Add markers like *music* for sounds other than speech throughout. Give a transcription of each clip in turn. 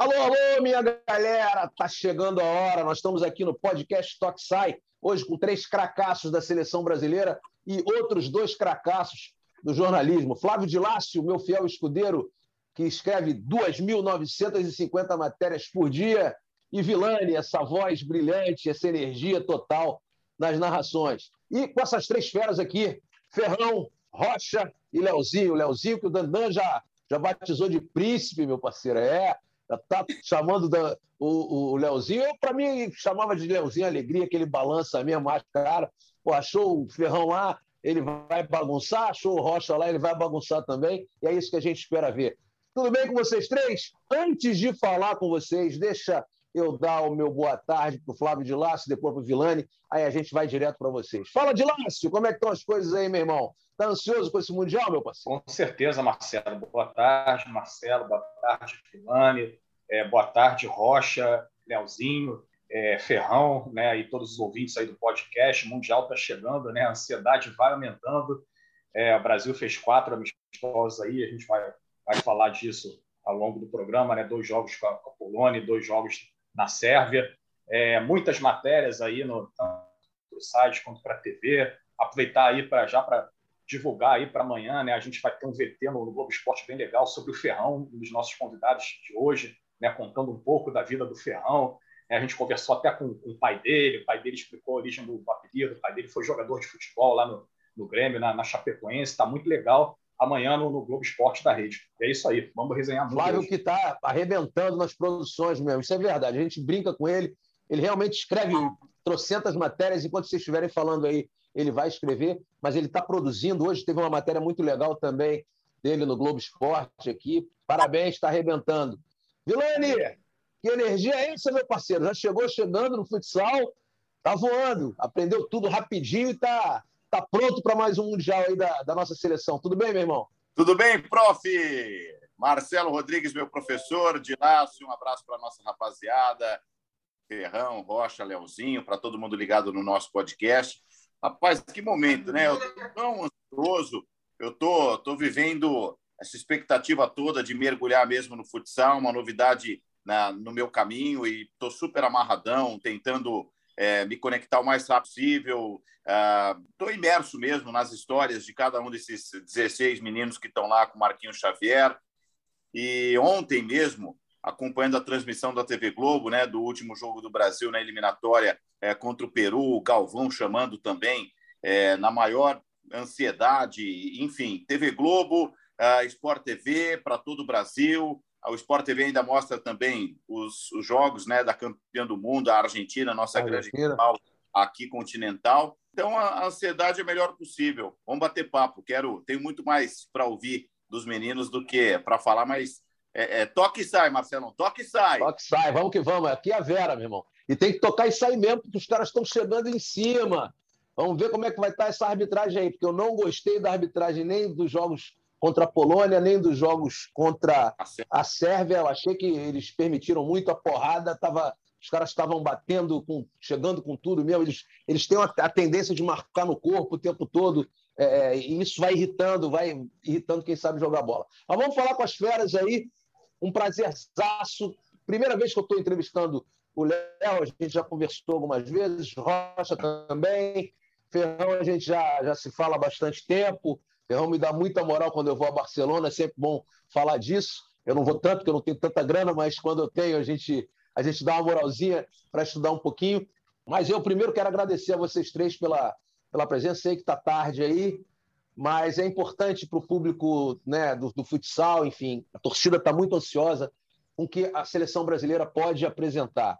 Alô, alô, minha galera! Tá chegando a hora. Nós estamos aqui no podcast Toque Sai, hoje com três cracassos da seleção brasileira e outros dois cracassos do jornalismo. Flávio de Lácio, meu fiel escudeiro, que escreve 2.950 matérias por dia, e Vilani, essa voz brilhante, essa energia total nas narrações. E com essas três feras aqui, Ferrão, Rocha e Leozinho. Leozinho, que o Dandan já, já batizou de príncipe, meu parceiro. É, tá chamando da, o, o Leozinho. Eu, para mim, chamava de Leozinho Alegria, que ele balança mesmo, mais cara. Pô, achou o Ferrão lá, ele vai bagunçar, achou o Rocha lá, ele vai bagunçar também. E é isso que a gente espera ver. Tudo bem com vocês três? Antes de falar com vocês, deixa eu dar o meu boa tarde para o Flávio de Lácio, depois para o Vilani, aí a gente vai direto para vocês. Fala de Lácio, como é que estão as coisas aí, meu irmão? Está ansioso com esse Mundial, meu parceiro? Com certeza, Marcelo. Boa tarde, Marcelo. Boa tarde, Vilani. É, boa tarde, Rocha, Leozinho, é, Ferrão, né, e todos os ouvintes aí do podcast. O Mundial está chegando, né? A ansiedade vai aumentando. É, o Brasil fez quatro amistosos aí, a gente vai, vai falar disso ao longo do programa, né? Dois jogos com a, com a Polônia, dois jogos na Sérvia. É, muitas matérias aí no, no site quanto para a TV. Aproveitar aí para já para divulgar aí para amanhã, né? A gente vai ter um VT no, no Globo Esporte bem legal sobre o Ferrão, um dos nossos convidados de hoje, né? Contando um pouco da vida do Ferrão. É, a gente conversou até com, com, o pai dele, o pai dele explicou a origem do, do apelido, o pai dele foi jogador de futebol lá no, no Grêmio, na, na Chapecoense, está muito legal amanhã no, no, Globo Esporte da Rede. É isso aí, vamos resenhar muito. Flávio hoje. que está arrebentando nas produções mesmo, isso é verdade. A gente brinca com ele, ele realmente escreve trocentas matérias, enquanto vocês estiverem falando aí, ele vai escrever, mas ele está produzindo. Hoje teve uma matéria muito legal também dele no Globo Esporte aqui. Parabéns, está arrebentando. Vilani, que energia é essa, meu parceiro? Já chegou chegando no futsal, tá voando, aprendeu tudo rapidinho e está tá pronto para mais um Mundial aí da, da nossa seleção. Tudo bem, meu irmão? Tudo bem, prof. Marcelo Rodrigues, meu professor, de Lácio, um abraço para nossa rapaziada, Ferrão, Rocha, Leozinho, para todo mundo ligado no nosso podcast. Rapaz, que momento, né? Eu tô tão ansioso, eu tô, tô vivendo essa expectativa toda de mergulhar mesmo no futsal, uma novidade na, no meu caminho e estou super amarradão, tentando é, me conectar o mais rápido possível. Estou uh, imerso mesmo nas histórias de cada um desses 16 meninos que estão lá com Marquinhos Xavier. E ontem mesmo, acompanhando a transmissão da TV Globo, né, do último jogo do Brasil na eliminatória é, contra o Peru, o Galvão chamando também é, na maior ansiedade, enfim, TV Globo, uh, Sport TV para todo o Brasil, o Sport TV ainda mostra também os, os jogos né, da campeã do mundo, a Argentina, nossa Argentina. grande rival aqui continental. Então a ansiedade é a melhor possível. Vamos bater papo. Quero, tenho muito mais para ouvir dos meninos do que para falar, mas é, é, toque e sai, Marcelo. Toque e sai. Toque e sai, vamos que vamos. Aqui é a Vera, meu irmão. E tem que tocar e sair mesmo, porque os caras estão chegando em cima. Vamos ver como é que vai estar essa arbitragem aí, porque eu não gostei da arbitragem nem dos jogos contra a Polônia, nem dos jogos contra a Sérvia. Eu achei que eles permitiram muito a porrada, tava, os caras estavam batendo, com, chegando com tudo mesmo. Eles, eles têm a, a tendência de marcar no corpo o tempo todo, é, e isso vai irritando, vai irritando quem sabe jogar bola. Mas vamos falar com as feras aí. Um prazerzaço. Primeira vez que eu estou entrevistando o Léo, a gente já conversou algumas vezes, Rocha também. Ferrão, a gente já, já se fala há bastante tempo. Ferrão me dá muita moral quando eu vou a Barcelona, é sempre bom falar disso. Eu não vou tanto, porque eu não tenho tanta grana, mas quando eu tenho, a gente, a gente dá uma moralzinha para estudar um pouquinho. Mas eu primeiro quero agradecer a vocês três pela, pela presença. Sei que está tarde aí, mas é importante para o público né, do, do futsal, enfim, a torcida está muito ansiosa com o que a seleção brasileira pode apresentar.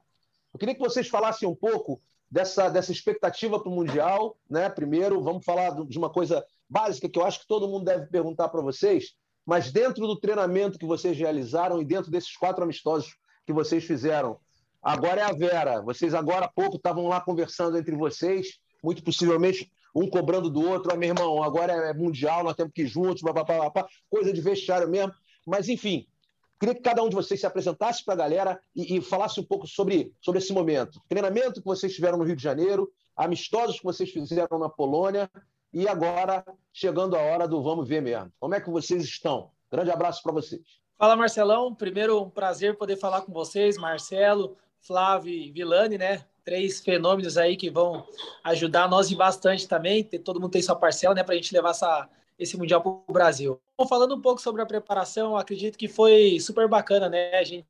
Eu queria que vocês falassem um pouco dessa, dessa expectativa para o Mundial. Né? Primeiro, vamos falar de uma coisa básica que eu acho que todo mundo deve perguntar para vocês, mas dentro do treinamento que vocês realizaram e dentro desses quatro amistosos que vocês fizeram, agora é a Vera. Vocês agora há pouco estavam lá conversando entre vocês, muito possivelmente um cobrando do outro. Ah, meu irmão, agora é mundial, nós temos que ir juntos, papapá, papá, coisa de vestiário mesmo. Mas, enfim, queria que cada um de vocês se apresentasse para a galera e, e, falasse um pouco sobre, sobre esse momento. Treinamento que vocês tiveram no Rio de Janeiro, amistosos que vocês fizeram na Polônia e agora, chegando a hora do vamos ver mesmo. Como é que vocês estão? Grande abraço para vocês. Fala, Marcelão. Primeiro, um prazer poder falar com vocês, Marcelo, Flávio e Vilani, né? Três fenômenos aí que vão ajudar nós e bastante também. Todo mundo tem sua parcela, né? Para a gente levar essa, esse Mundial para o Brasil. Bom, falando um pouco sobre a preparação, acredito que foi super bacana, né? A gente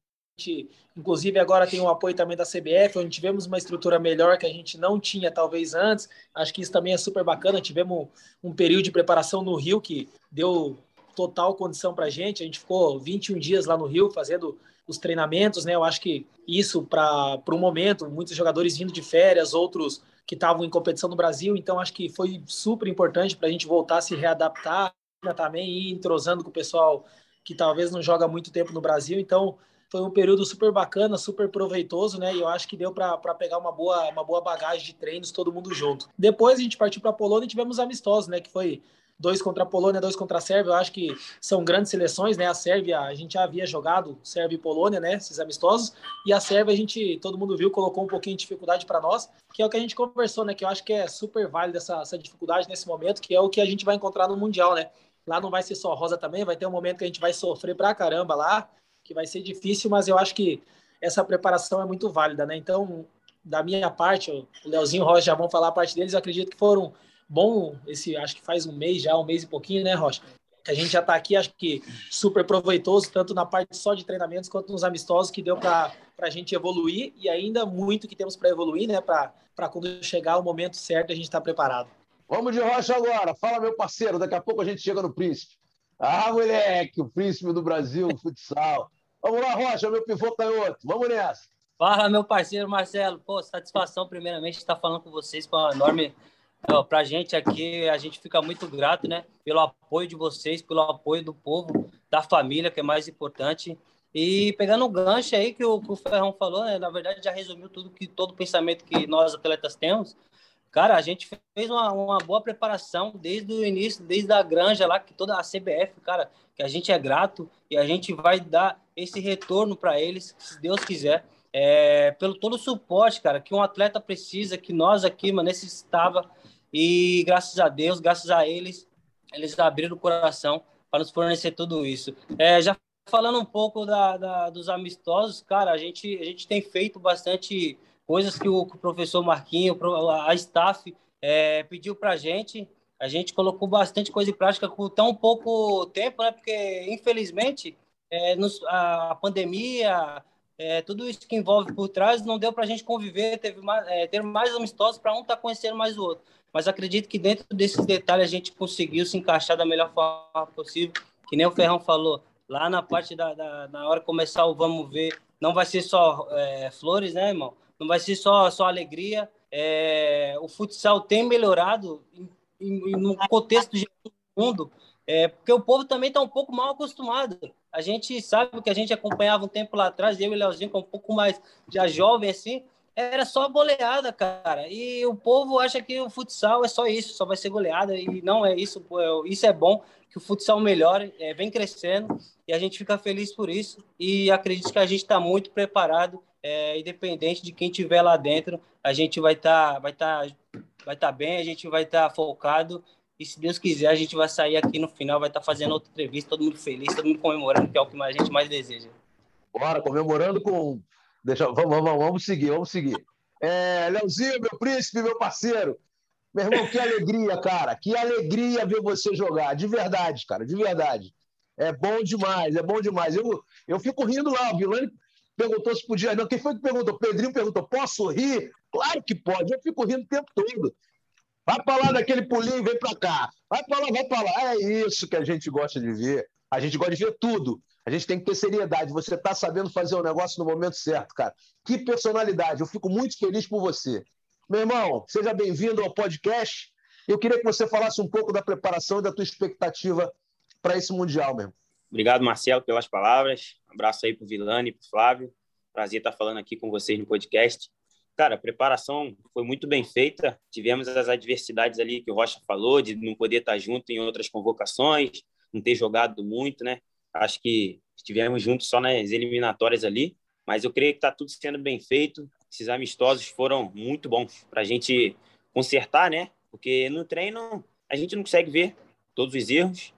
inclusive agora tem o apoio também da CBF, onde tivemos uma estrutura melhor que a gente não tinha talvez antes. Acho que isso também é super bacana. Tivemos um período de preparação no Rio que deu total condição para a gente. A gente ficou 21 dias lá no Rio fazendo os treinamentos, né? Eu acho que isso para um momento, muitos jogadores vindo de férias, outros que estavam em competição no Brasil, então acho que foi super importante para a gente voltar a se readaptar também e entrosando com o pessoal que talvez não joga muito tempo no Brasil. Então foi um período super bacana, super proveitoso, né? E eu acho que deu para pegar uma boa, uma boa bagagem de treinos, todo mundo junto. Depois a gente partiu para a Polônia e tivemos amistosos, né? Que foi dois contra a Polônia, dois contra a Sérvia. Eu acho que são grandes seleções, né? A Sérvia, a gente já havia jogado Sérvia e Polônia, né? Esses amistosos. E a Sérvia, a gente, todo mundo viu, colocou um pouquinho de dificuldade para nós, que é o que a gente conversou, né? Que eu acho que é super válido essa, essa dificuldade nesse momento, que é o que a gente vai encontrar no Mundial, né? Lá não vai ser só rosa também, vai ter um momento que a gente vai sofrer pra caramba lá, que vai ser difícil, mas eu acho que essa preparação é muito válida, né? Então, da minha parte, o Leozinho e o Rocha já vão falar a parte deles, eu acredito que foram bom esse, acho que faz um mês já, um mês e pouquinho, né, Rocha? Que a gente já está aqui, acho que super proveitoso, tanto na parte só de treinamentos quanto nos amistosos, que deu para a gente evoluir e ainda muito que temos para evoluir, né? Para quando chegar o momento certo a gente estar tá preparado. Vamos de Rocha agora. Fala, meu parceiro, daqui a pouco a gente chega no Príncipe. Ah, moleque, o Príncipe do Brasil, futsal. Vamos lá, Rocha, meu pivô canhoto. Vamos nessa. Fala, meu parceiro Marcelo. Pô, satisfação, primeiramente, estar falando com vocês com uma enorme para a gente aqui, a gente fica muito grato, né? Pelo apoio de vocês, pelo apoio do povo, da família, que é mais importante. E pegando o gancho aí que o, que o Ferrão falou, né? Na verdade, já resumiu tudo que todo pensamento que nós atletas temos. Cara, a gente fez uma, uma boa preparação desde o início, desde a granja lá, que toda a CBF, cara, que a gente é grato e a gente vai dar esse retorno para eles, se Deus quiser, é, pelo todo o suporte, cara, que um atleta precisa, que nós aqui, mano, necessitava e graças a Deus, graças a eles, eles abriram o coração para nos fornecer tudo isso. É, já falando um pouco da, da, dos amistosos, cara, a gente, a gente tem feito bastante coisas que o, que o professor Marquinho, a staff é, pediu para a gente. A gente colocou bastante coisa em prática com tão pouco tempo, né? Porque, infelizmente, é, nos, a, a pandemia, é, tudo isso que envolve por trás, não deu para a gente conviver, teve mais, é, ter mais amistosos para um estar tá conhecendo mais o outro mas acredito que dentro desses detalhes a gente conseguiu se encaixar da melhor forma possível. Que nem o Ferrão falou, lá na parte da, da na hora de começar o vamos ver, não vai ser só é, flores, né, irmão? Não vai ser só, só alegria. É, o futsal tem melhorado em, em, no contexto do mundo, é, porque o povo também está um pouco mal acostumado. A gente sabe que a gente acompanhava um tempo lá atrás, eu e o Leozinho, que é um pouco mais já jovem assim, era só goleada, cara. E o povo acha que o futsal é só isso, só vai ser goleada. E não é isso. Isso é bom que o futsal melhore, é, vem crescendo e a gente fica feliz por isso. E acredito que a gente está muito preparado, é, independente de quem tiver lá dentro, a gente vai estar, tá, vai tá, vai tá bem, a gente vai estar tá focado. E se Deus quiser, a gente vai sair aqui no final, vai estar tá fazendo outra entrevista, todo mundo feliz, todo mundo comemorando, que é o que a gente mais deseja. Bora, comemorando com Deixa, vamos, vamos, vamos seguir, vamos seguir. É, Leozinho, meu príncipe, meu parceiro. Meu irmão, que alegria, cara. Que alegria ver você jogar. De verdade, cara, de verdade. É bom demais, é bom demais. Eu, eu fico rindo lá. O Vilani perguntou se podia. Não, quem foi que perguntou? O Pedrinho perguntou: posso rir? Claro que pode. Eu fico rindo o tempo todo. Vai para lá daquele pulinho, vem para cá. Vai para lá, vai para lá. É isso que a gente gosta de ver. A gente gosta de ver tudo. A gente tem que ter seriedade. Você está sabendo fazer o negócio no momento certo, cara. Que personalidade. Eu fico muito feliz por você. Meu irmão, seja bem-vindo ao podcast. Eu queria que você falasse um pouco da preparação e da tua expectativa para esse Mundial mesmo. Obrigado, Marcelo, pelas palavras. Um abraço aí para o Vilani para o Flávio. Prazer estar falando aqui com vocês no podcast. Cara, a preparação foi muito bem feita. Tivemos as adversidades ali que o Rocha falou, de não poder estar junto em outras convocações, não ter jogado muito, né? Acho que estivemos juntos só nas eliminatórias ali, mas eu creio que está tudo sendo bem feito. Esses amistosos foram muito bons para a gente consertar, né? Porque no treino a gente não consegue ver todos os erros.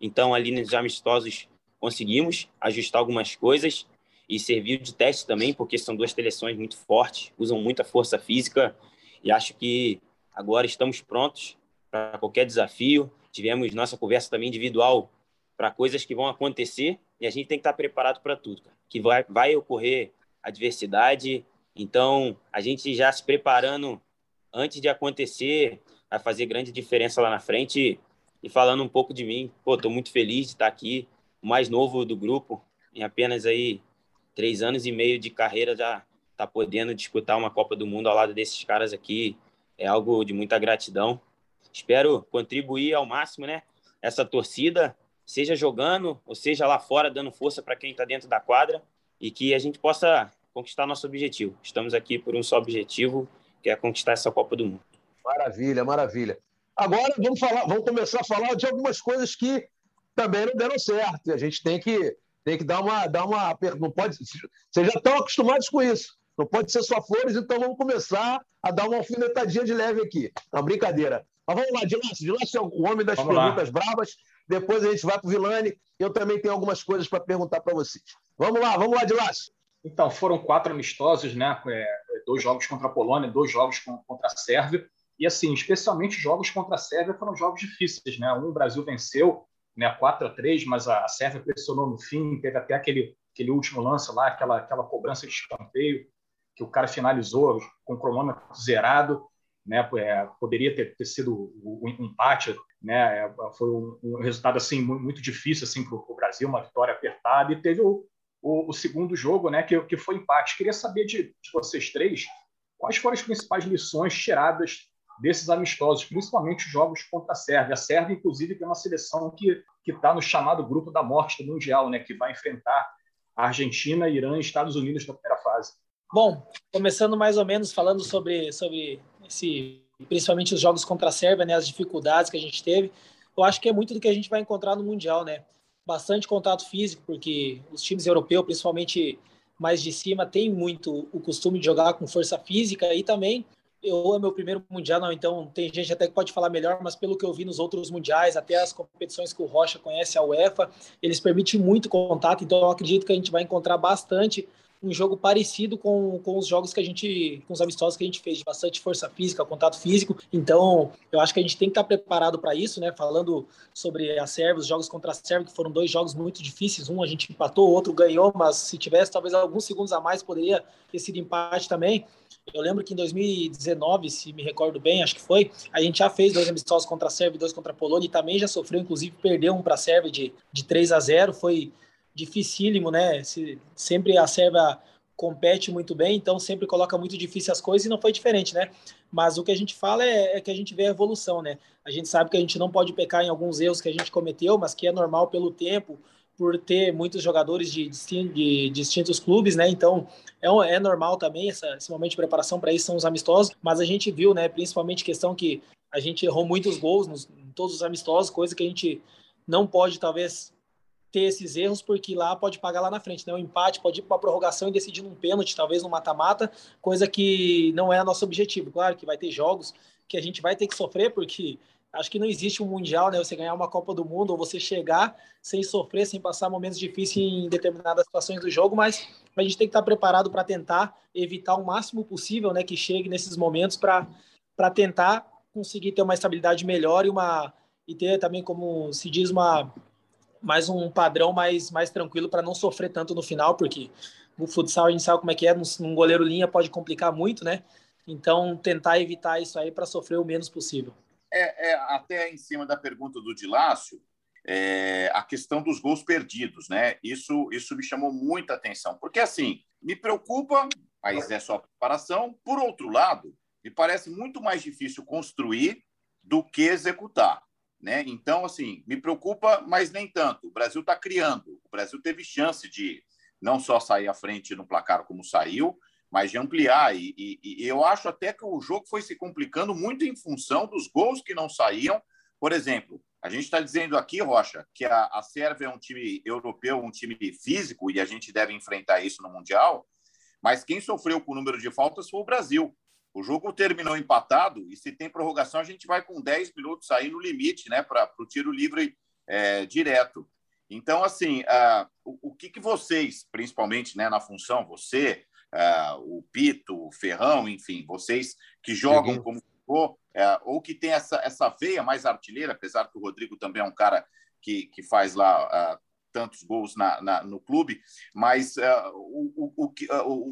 Então, ali nos amistosos, conseguimos ajustar algumas coisas e serviu de teste também, porque são duas seleções muito fortes, usam muita força física e acho que agora estamos prontos para qualquer desafio. Tivemos nossa conversa também individual para coisas que vão acontecer e a gente tem que estar preparado para tudo, cara. que vai, vai ocorrer adversidade. Então, a gente já se preparando antes de acontecer vai fazer grande diferença lá na frente. E falando um pouco de mim, pô, tô muito feliz de estar aqui, o mais novo do grupo, em apenas aí três anos e meio de carreira já tá podendo disputar uma Copa do Mundo ao lado desses caras aqui é algo de muita gratidão. Espero contribuir ao máximo, né? Essa torcida, seja jogando ou seja lá fora dando força para quem está dentro da quadra e que a gente possa conquistar nosso objetivo. Estamos aqui por um só objetivo, que é conquistar essa Copa do Mundo. Maravilha, maravilha. Agora vamos falar, vamos começar a falar de algumas coisas que também não deram certo. E a gente tem que tem que dar uma dar uma não pode vocês já estão acostumados com isso. Não pode ser só flores, então vamos começar a dar uma alfinetadinha de leve aqui. Uma brincadeira. Mas vamos lá, Dilácio. Dilácio é o homem das vamos perguntas lá. bravas. Depois a gente vai para o Vilani. Eu também tenho algumas coisas para perguntar para vocês. Vamos lá, vamos lá, Dilácio. Então, foram quatro amistosos, né? É, dois jogos contra a Polônia, dois jogos contra a Sérvia. E, assim, especialmente jogos contra a Sérvia foram jogos difíceis, né? Um, o Brasil venceu né, 4 a 3 mas a Sérvia pressionou no fim, teve até aquele, aquele último lance lá, aquela, aquela cobrança de escanteio, que o cara finalizou com o cronômetro zerado, né? É, poderia ter, ter sido um empate, né? É, foi um, um resultado assim muito difícil assim para o Brasil, uma vitória apertada e teve o, o, o, segundo jogo, né? Que, que foi empate. Queria saber de, de vocês três quais foram as principais lições tiradas desses amistosos, principalmente os jogos contra a Sérvia. A Sérvia, inclusive, tem uma seleção que está no chamado grupo da morte do Mundial, né, que vai enfrentar a Argentina, Irã e Estados Unidos na primeira fase. Bom, começando mais ou menos falando sobre, sobre esse, principalmente os jogos contra a Sérvia, né, as dificuldades que a gente teve, eu acho que é muito do que a gente vai encontrar no Mundial, né? Bastante contato físico, porque os times europeus, principalmente mais de cima, têm muito o costume de jogar com força física e também eu é meu primeiro mundial, não, então tem gente até que pode falar melhor, mas pelo que eu vi nos outros mundiais, até as competições que o Rocha conhece, a UEFA, eles permitem muito contato, então eu acredito que a gente vai encontrar bastante um jogo parecido com, com os jogos que a gente, com os amistosos que a gente fez, de bastante força física, contato físico. Então, eu acho que a gente tem que estar preparado para isso, né? Falando sobre a Sérvia, os jogos contra a Sérvia, que foram dois jogos muito difíceis. Um a gente empatou, o outro ganhou, mas se tivesse talvez alguns segundos a mais, poderia ter sido empate também. Eu lembro que em 2019, se me recordo bem, acho que foi, a gente já fez dois amistosos contra a Sérvia e dois contra a Polônia e também já sofreu, inclusive, perdeu um para a Sérvia de, de 3 a 0. Foi dificílimo, né? Se, sempre a Sérvia compete muito bem, então sempre coloca muito difícil as coisas e não foi diferente, né? Mas o que a gente fala é, é, que a gente vê a evolução, né? A gente sabe que a gente não pode pecar em alguns erros que a gente cometeu, mas que é normal pelo tempo, por ter muitos jogadores de, de distintos clubes, né? Então é, é normal também essa, esse momento de preparação para isso são os amistosos, mas a gente viu, né? Principalmente questão que a gente errou muitos gols nos, em todos os amistosos, coisa que a gente não pode talvez ter esses erros, porque lá pode pagar lá na frente, né? O empate pode ir para uma prorrogação e decidir num pênalti, talvez no mata-mata, coisa que não é nosso objetivo. Claro que vai ter jogos que a gente vai ter que sofrer, porque acho que não existe um mundial, né? Você ganhar uma Copa do Mundo ou você chegar sem sofrer, sem passar momentos difíceis em determinadas situações do jogo, mas a gente tem que estar preparado para tentar evitar o máximo possível, né? Que chegue nesses momentos para tentar conseguir ter uma estabilidade melhor e uma e ter também, como se diz, uma mais um padrão mais, mais tranquilo para não sofrer tanto no final, porque o futsal a gente sabe como é que é, num goleiro linha pode complicar muito, né? Então, tentar evitar isso aí para sofrer o menos possível. É, é, até em cima da pergunta do Dilácio, é, a questão dos gols perdidos, né? Isso, isso me chamou muita atenção, porque assim, me preocupa, mas é só preparação. Por outro lado, me parece muito mais difícil construir do que executar. Né? Então, assim, me preocupa, mas nem tanto. O Brasil está criando. O Brasil teve chance de não só sair à frente no placar como saiu, mas de ampliar. E, e, e, eu acho até que o jogo foi se complicando muito em função dos gols que não saíam. Por exemplo, a gente está dizendo aqui, Rocha, que a, a Sérvia é um time europeu, um time físico, e a gente deve enfrentar isso no Mundial. Mas quem sofreu com o número de faltas foi o Brasil. O jogo terminou empatado e se tem prorrogação, a gente vai com 10 minutos aí no limite, né, para o tiro livre é, direto. Então, assim, uh, o, o que, que vocês, principalmente né, na função, você, uh, o Pito, o Ferrão, enfim, vocês que jogam como uh, ou que tem essa, essa veia mais artilheira, apesar que o Rodrigo também é um cara que, que faz lá tantos gols na, na, no clube, mas o, o, o,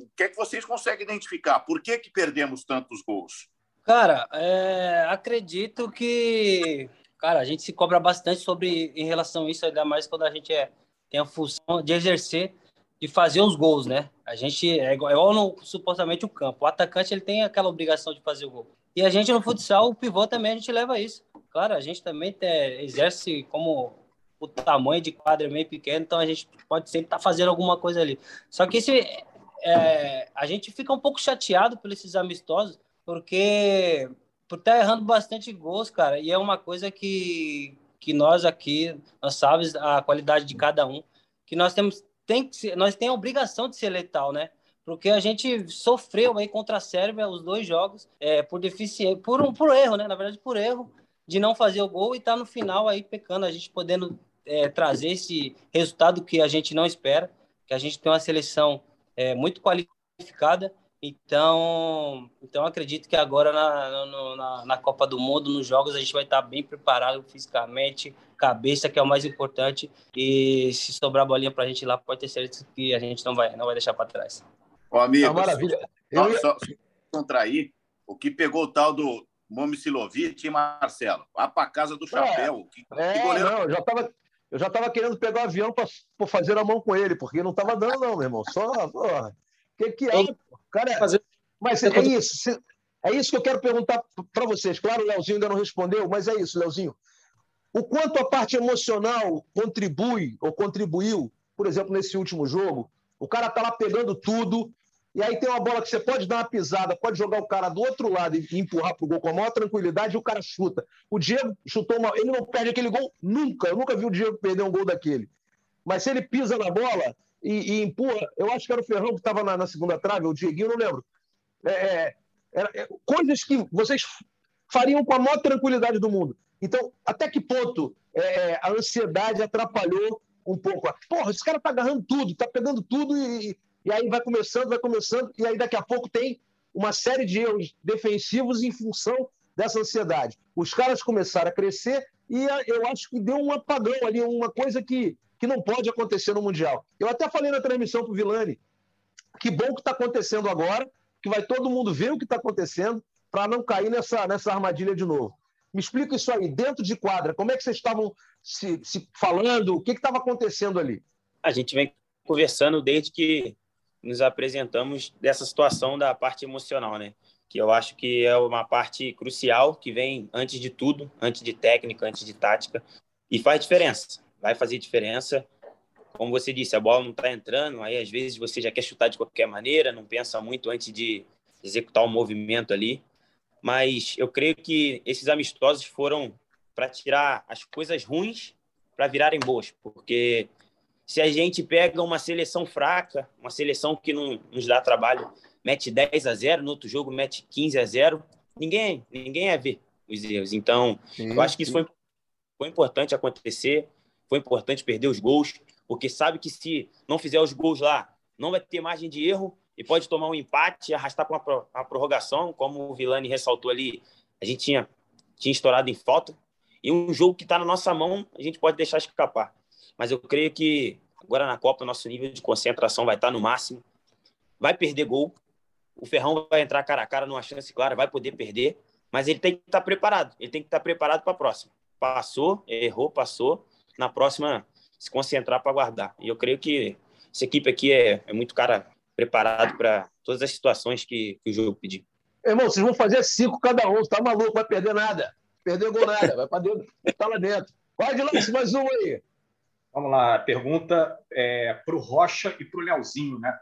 o, que é que vocês conseguem identificar? Por que, que perdemos tantos gols? Cara, é, acredito que cara, a gente se cobra bastante sobre em relação a isso, ainda mais quando a gente é, tem a função de exercer, de fazer os gols, né? A gente é igual, é igual no, supostamente o campo. O atacante ele tem aquela obrigação de fazer o gol. E a gente no futsal, o pivô também a gente leva isso. Claro, a gente também tem, exerce como o tamanho de quadra é meio pequeno, então a gente pode sempre estar tá fazendo alguma coisa ali. Só que esse, é, a gente fica um pouco chateado por esses amistosos, porque por estar tá errando bastante gols, cara. E é uma coisa que, que nós aqui, nós sabemos a qualidade de cada um, que nós temos, tem que ser, nós temos a obrigação de ser letal, né? Porque a gente sofreu aí contra a Sérvia os dois jogos é, por deficiência, por um por erro, né? Na verdade, por erro de não fazer o gol e tá no final aí pecando, a gente podendo é, trazer esse resultado que a gente não espera, que a gente tem uma seleção é, muito qualificada então, então acredito que agora na, na, na, Copa do Mundo, nos jogos, a gente vai estar bem preparado fisicamente, cabeça, que é o mais importante. E se sobrar bolinha para a gente lá, pode ter certeza que a gente não vai, não vai deixar para trás. Ô, amigo, é maravilha. Eu... Só, só contrair, o que pegou o tal do Momicilovic e Marcelo? Vá para casa do chapéu. É, que, é, que goleiro... não, eu já estava eu já estava querendo pegar o avião para fazer a mão com ele, porque não estava dando, não, meu irmão. Só, porra que, que é? Cara, fazer... Mas é isso. É isso que eu quero perguntar para vocês. Claro, o Leozinho ainda não respondeu, mas é isso, Leozinho. O quanto a parte emocional contribui ou contribuiu, por exemplo, nesse último jogo, o cara tá lá pegando tudo, e aí tem uma bola que você pode dar uma pisada, pode jogar o cara do outro lado e empurrar pro gol com a maior tranquilidade e o cara chuta. O Diego chutou uma. Ele não perde aquele gol nunca. Eu nunca vi o Diego perder um gol daquele. Mas se ele pisa na bola, e, e empurra. Eu acho que era o Ferrão que estava na, na, segunda trave, ou o Dieguinho, não lembro. É, é, é, coisas que vocês fariam com a maior tranquilidade do mundo. Então, até que ponto é, a ansiedade atrapalhou um pouco? Porra, esse cara tá agarrando tudo, tá pegando tudo e, e aí vai começando, vai começando, e aí daqui a pouco tem uma série de erros defensivos em função dessa ansiedade. Os caras começaram a crescer e eu acho que deu um apagão ali, uma coisa que que não pode acontecer no Mundial. Eu até falei na transmissão para o Vilani, que bom que está acontecendo agora, que vai todo mundo ver o que está acontecendo para não cair nessa, nessa armadilha de novo. Me explica isso aí, dentro de quadra, como é que vocês estavam se, se falando, o que estava acontecendo ali? A gente vem conversando desde que nos apresentamos dessa situação da parte emocional, né? Que eu acho que é uma parte crucial que vem antes de tudo, antes de técnica, antes de tática, e faz diferença vai fazer diferença. Como você disse, a bola não está entrando, aí às vezes você já quer chutar de qualquer maneira, não pensa muito antes de executar o movimento ali. Mas eu creio que esses amistosos foram para tirar as coisas ruins para virarem boas, porque se a gente pega uma seleção fraca, uma seleção que não nos dá trabalho, mete 10 a 0, no outro jogo mete 15 a 0, ninguém, ninguém ia ver os erros. Então, sim, eu acho que isso foi, foi importante acontecer. Foi importante perder os gols, porque sabe que se não fizer os gols lá, não vai ter margem de erro e pode tomar um empate e arrastar para uma prorrogação, como o Vilani ressaltou ali. A gente tinha, tinha estourado em falta. E um jogo que está na nossa mão, a gente pode deixar escapar. Mas eu creio que agora na Copa, nosso nível de concentração vai estar tá no máximo. Vai perder gol. O Ferrão vai entrar cara a cara numa chance clara, vai poder perder. Mas ele tem que estar tá preparado. Ele tem que estar tá preparado para a próxima. Passou, errou, passou na próxima se concentrar para guardar. E eu creio que essa equipe aqui é, é muito cara preparado para todas as situações que, que, o jogo pedir. Irmão, vocês vão fazer cinco cada um, tá maluco, vai perder nada. Perder gol nada, vai para dentro, tá lá dentro. Vai de lance, mais um aí. Vamos lá, pergunta é, para o Rocha e para o Leozinho, né?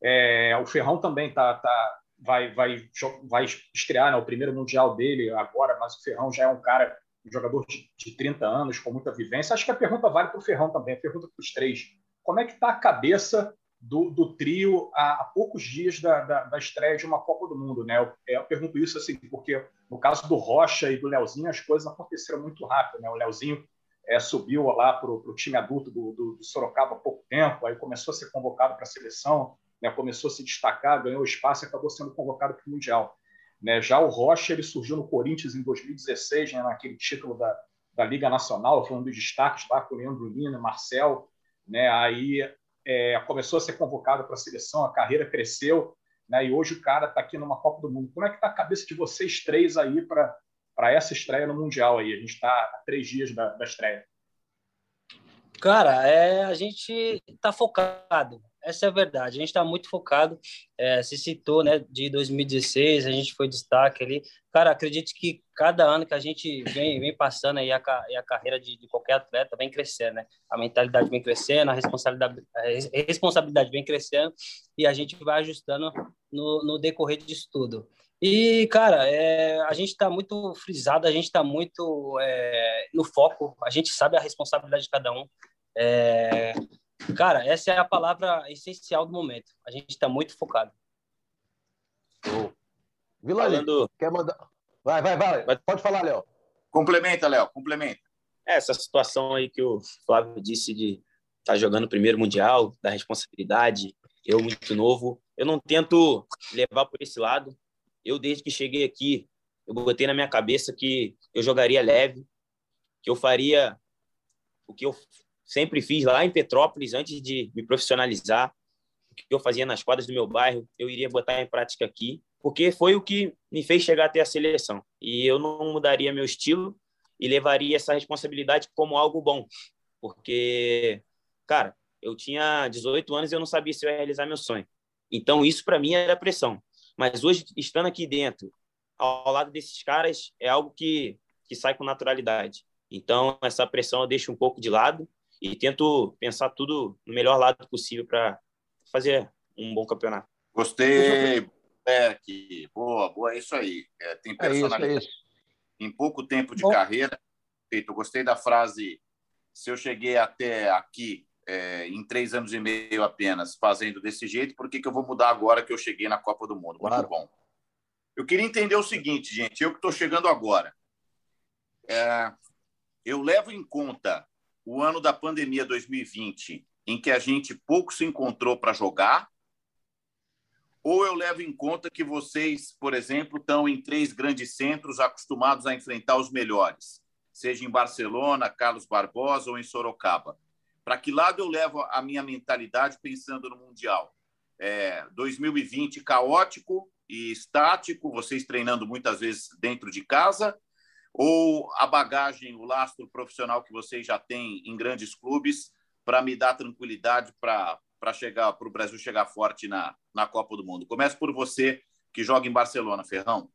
É, o Ferrão também tá, tá, vai, vai, vai estrear né, o primeiro mundial dele agora, mas o Ferrão já é um cara um jogador de, de 30 anos, com muita vivência. Acho que a pergunta vale para o Ferrão também, a pergunta para os três. Como é que está a cabeça do, do trio há, há poucos dias da, da, da, estreia de uma Copa do Mundo? Né? Eu, eu, pergunto isso assim, porque no caso do Rocha e do Leozinho, as coisas aconteceram muito rápido. Né? O Leozinho é, subiu lá para o time adulto do, do, do, Sorocaba há pouco tempo, aí começou a ser convocado para a seleção, né, começou a se destacar, ganhou espaço e acabou sendo convocado para o Mundial. Né? Já o Rocha ele surgiu no Corinthians em 2016, né, naquele título da, da Liga Nacional, falando dos destaques lá com o Leandro Lina, Marcel. Né? Aí é, começou a ser convocado para a seleção, a carreira cresceu, né? e hoje o cara está aqui numa Copa do Mundo. Como é que está a cabeça de vocês três aí para para essa estreia no Mundial aí. A gente está a três dias da, da estreia. Cara, é, a gente está focado. Essa é a verdade. A gente está muito focado. É, se citou, né, de 2016, a gente foi destaque ali. Cara, acredite que cada ano que a gente vem, vem passando aí a, a carreira de, de, qualquer atleta vem crescendo, né? A mentalidade vem crescendo, a responsabilidade, a responsabilidade vem crescendo e a gente vai ajustando no, no decorrer disso tudo. E, cara, é, a gente está muito frisado, a gente está muito é, no foco, a gente sabe a responsabilidade de cada um. É, cara, essa é a palavra essencial do momento. A gente está muito focado. Oh. Falando... quer mandar. Vai, vai, vai. Pode falar, Léo. Complementa, Léo, complementa. É, essa situação aí que o Flávio disse de estar tá jogando o primeiro Mundial, da responsabilidade, eu muito novo. Eu não tento levar por esse lado, eu, desde que cheguei aqui, eu botei na minha cabeça que eu jogaria leve, que eu faria o que eu sempre fiz lá em Petrópolis antes de me profissionalizar, o que eu fazia nas quadras do meu bairro, eu iria botar em prática aqui, porque foi o que me fez chegar até a seleção. E eu não mudaria meu estilo e levaria essa responsabilidade como algo bom, porque, cara, eu tinha 18 anos e eu não sabia se eu ia realizar meu sonho. Então, isso para mim era pressão. Mas hoje, estando aqui dentro, ao lado desses caras, é algo que, que sai com naturalidade. Então, essa pressão eu deixo um pouco de lado e tento pensar tudo no melhor lado possível para fazer um bom campeonato. Gostei, Beck. Boa, boa, é isso aí. É, tem personalidade. É isso, é isso. Em pouco tempo de bom. carreira, eu gostei da frase: se eu cheguei até aqui é, em três anos e meio apenas fazendo desse jeito, por que, que eu vou mudar agora que eu cheguei na Copa do Mundo? Muito bom. Eu queria entender o seguinte, gente, eu que estou chegando agora. É, eu levo em conta o ano da pandemia 2020, em que a gente pouco se encontrou para jogar, ou eu levo em conta que vocês, por exemplo, estão em três grandes centros acostumados a enfrentar os melhores, seja em Barcelona, Carlos Barbosa ou em Sorocaba. Para que lado eu levo a minha mentalidade pensando no Mundial? É, 2020 caótico e estático, vocês treinando muitas vezes dentro de casa, ou a bagagem, o lastro profissional que vocês já têm em grandes clubes para me dar tranquilidade para chegar para o Brasil chegar forte na, na Copa do Mundo? Começa por você que joga em Barcelona, Ferrão.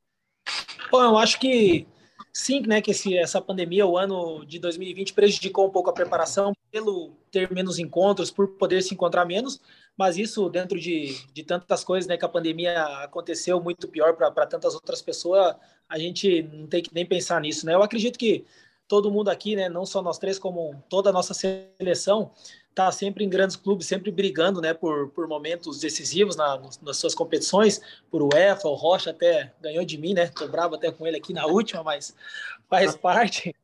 Bom, eu acho que sim, né, que esse, essa pandemia, o ano de 2020 prejudicou um pouco a preparação pelo ter menos encontros, por poder se encontrar menos, mas isso dentro de, de tantas coisas, né, que a pandemia aconteceu muito pior para tantas outras pessoas, a gente não tem que nem pensar nisso, né? Eu acredito que todo mundo aqui, né, não só nós três, como toda a nossa seleção, está sempre em grandes clubes, sempre brigando né, por, por momentos decisivos na, nas suas competições, por UEFA, o Rocha até ganhou de mim, né? Tô bravo até com ele aqui na última, mas faz parte.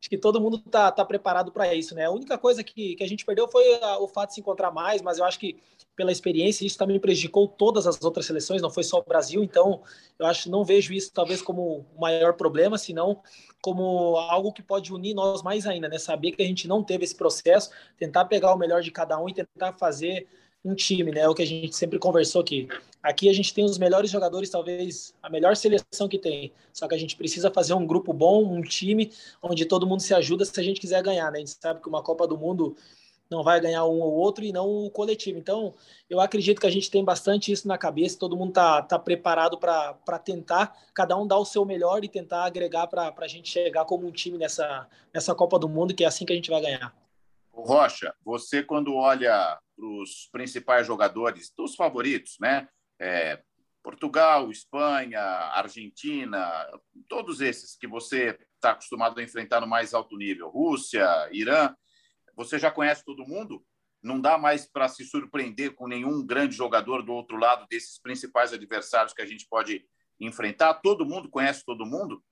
Acho que todo mundo está tá preparado para isso, né? A única coisa que, que a gente perdeu foi a, o fato de se encontrar mais, mas eu acho que pela experiência isso também prejudicou todas as outras seleções, não foi só o Brasil, então eu acho não vejo isso talvez como o maior problema, senão como algo que pode unir nós mais ainda, né? Saber que a gente não teve esse processo, tentar pegar o melhor de cada um e tentar fazer um time, né? É o que a gente sempre conversou aqui. Aqui a gente tem os melhores jogadores, talvez a melhor seleção que tem. Só que a gente precisa fazer um grupo bom, um time onde todo mundo se ajuda se a gente quiser ganhar, né? A gente sabe que uma Copa do Mundo não vai ganhar um ou outro e não o coletivo. Então, eu acredito que a gente tem bastante isso na cabeça, todo mundo está tá preparado para tentar, cada um dar o seu melhor e tentar agregar para a gente chegar como um time nessa, nessa Copa do Mundo, que é assim que a gente vai ganhar. Rocha, você quando olha para os principais jogadores, dos favoritos, né? É, Portugal, Espanha, Argentina, todos esses que você está acostumado a enfrentar no mais alto nível, Rússia, Irã, você já conhece todo mundo? Não dá mais para se surpreender com nenhum grande jogador do outro lado desses principais adversários que a gente pode enfrentar? Todo mundo conhece todo mundo?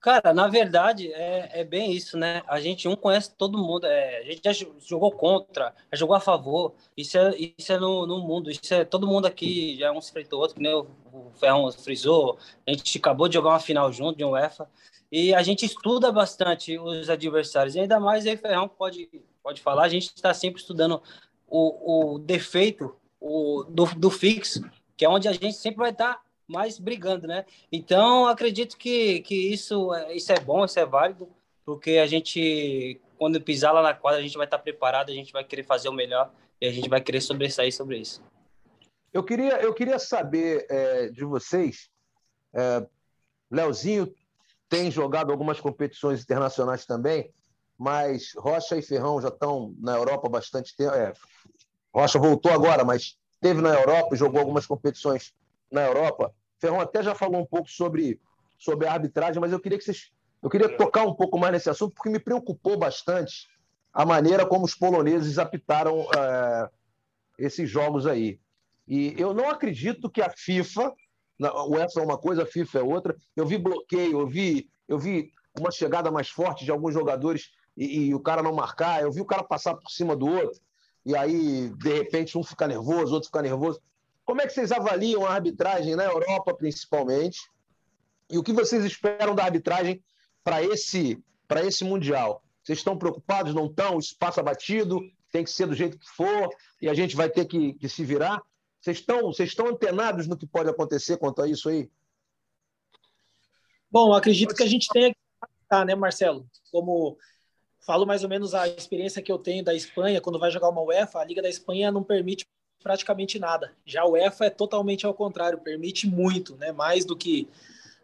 Cara, na verdade, é, é bem isso, né? A gente um conhece todo mundo, é, a gente já jogou contra, já jogou a favor. Isso é, isso é no, no mundo, isso é todo mundo aqui, já um se enfrentou outro, que nem o, o Ferrão frisou. A gente acabou de jogar uma final junto de um UEFA. E a gente estuda bastante os adversários, e ainda mais aí, Ferrão pode, pode falar, a gente está sempre estudando o, o defeito o, do, do fixo, que é onde a gente sempre vai estar tá mais brigando, né? Então, acredito que, que isso, isso é bom, isso é válido, porque a gente, quando pisar lá na quadra, a gente vai estar preparado, a gente vai querer fazer o melhor e a gente vai querer sobressair sobre isso. Eu queria, eu queria saber é, de vocês, é, Leozinho tem jogado algumas competições internacionais também, mas Rocha e Ferrão já estão na Europa bastante tempo. É, Rocha voltou agora, mas teve na Europa, jogou algumas competições na Europa. Ferrão até já falou um pouco sobre, sobre a arbitragem, mas eu queria que vocês. Eu queria tocar um pouco mais nesse assunto, porque me preocupou bastante a maneira como os poloneses apitaram é, esses jogos aí. E eu não acredito que a FIFA, o UEFA é uma coisa, a FIFA é outra. Eu vi bloqueio, eu vi, eu vi uma chegada mais forte de alguns jogadores e, e, o cara não marcar, eu vi o cara passar por cima do outro, e aí, de repente, um fica nervoso, outro fica nervoso. Como é que vocês avaliam a arbitragem na Europa, principalmente? E o que vocês esperam da arbitragem para esse, esse Mundial? Vocês estão preocupados? Não estão? Isso passa batido? Tem que ser do jeito que for e a gente vai ter que, que se virar? Vocês estão, vocês estão antenados no que pode acontecer quanto a isso aí? Bom, acredito que a gente tenha que tá, né, Marcelo? Como falo mais ou menos a experiência que eu tenho da Espanha, quando vai jogar uma UEFA, a Liga da Espanha não permite praticamente nada. Já o UEFA é totalmente ao contrário, permite muito, né? Mais do que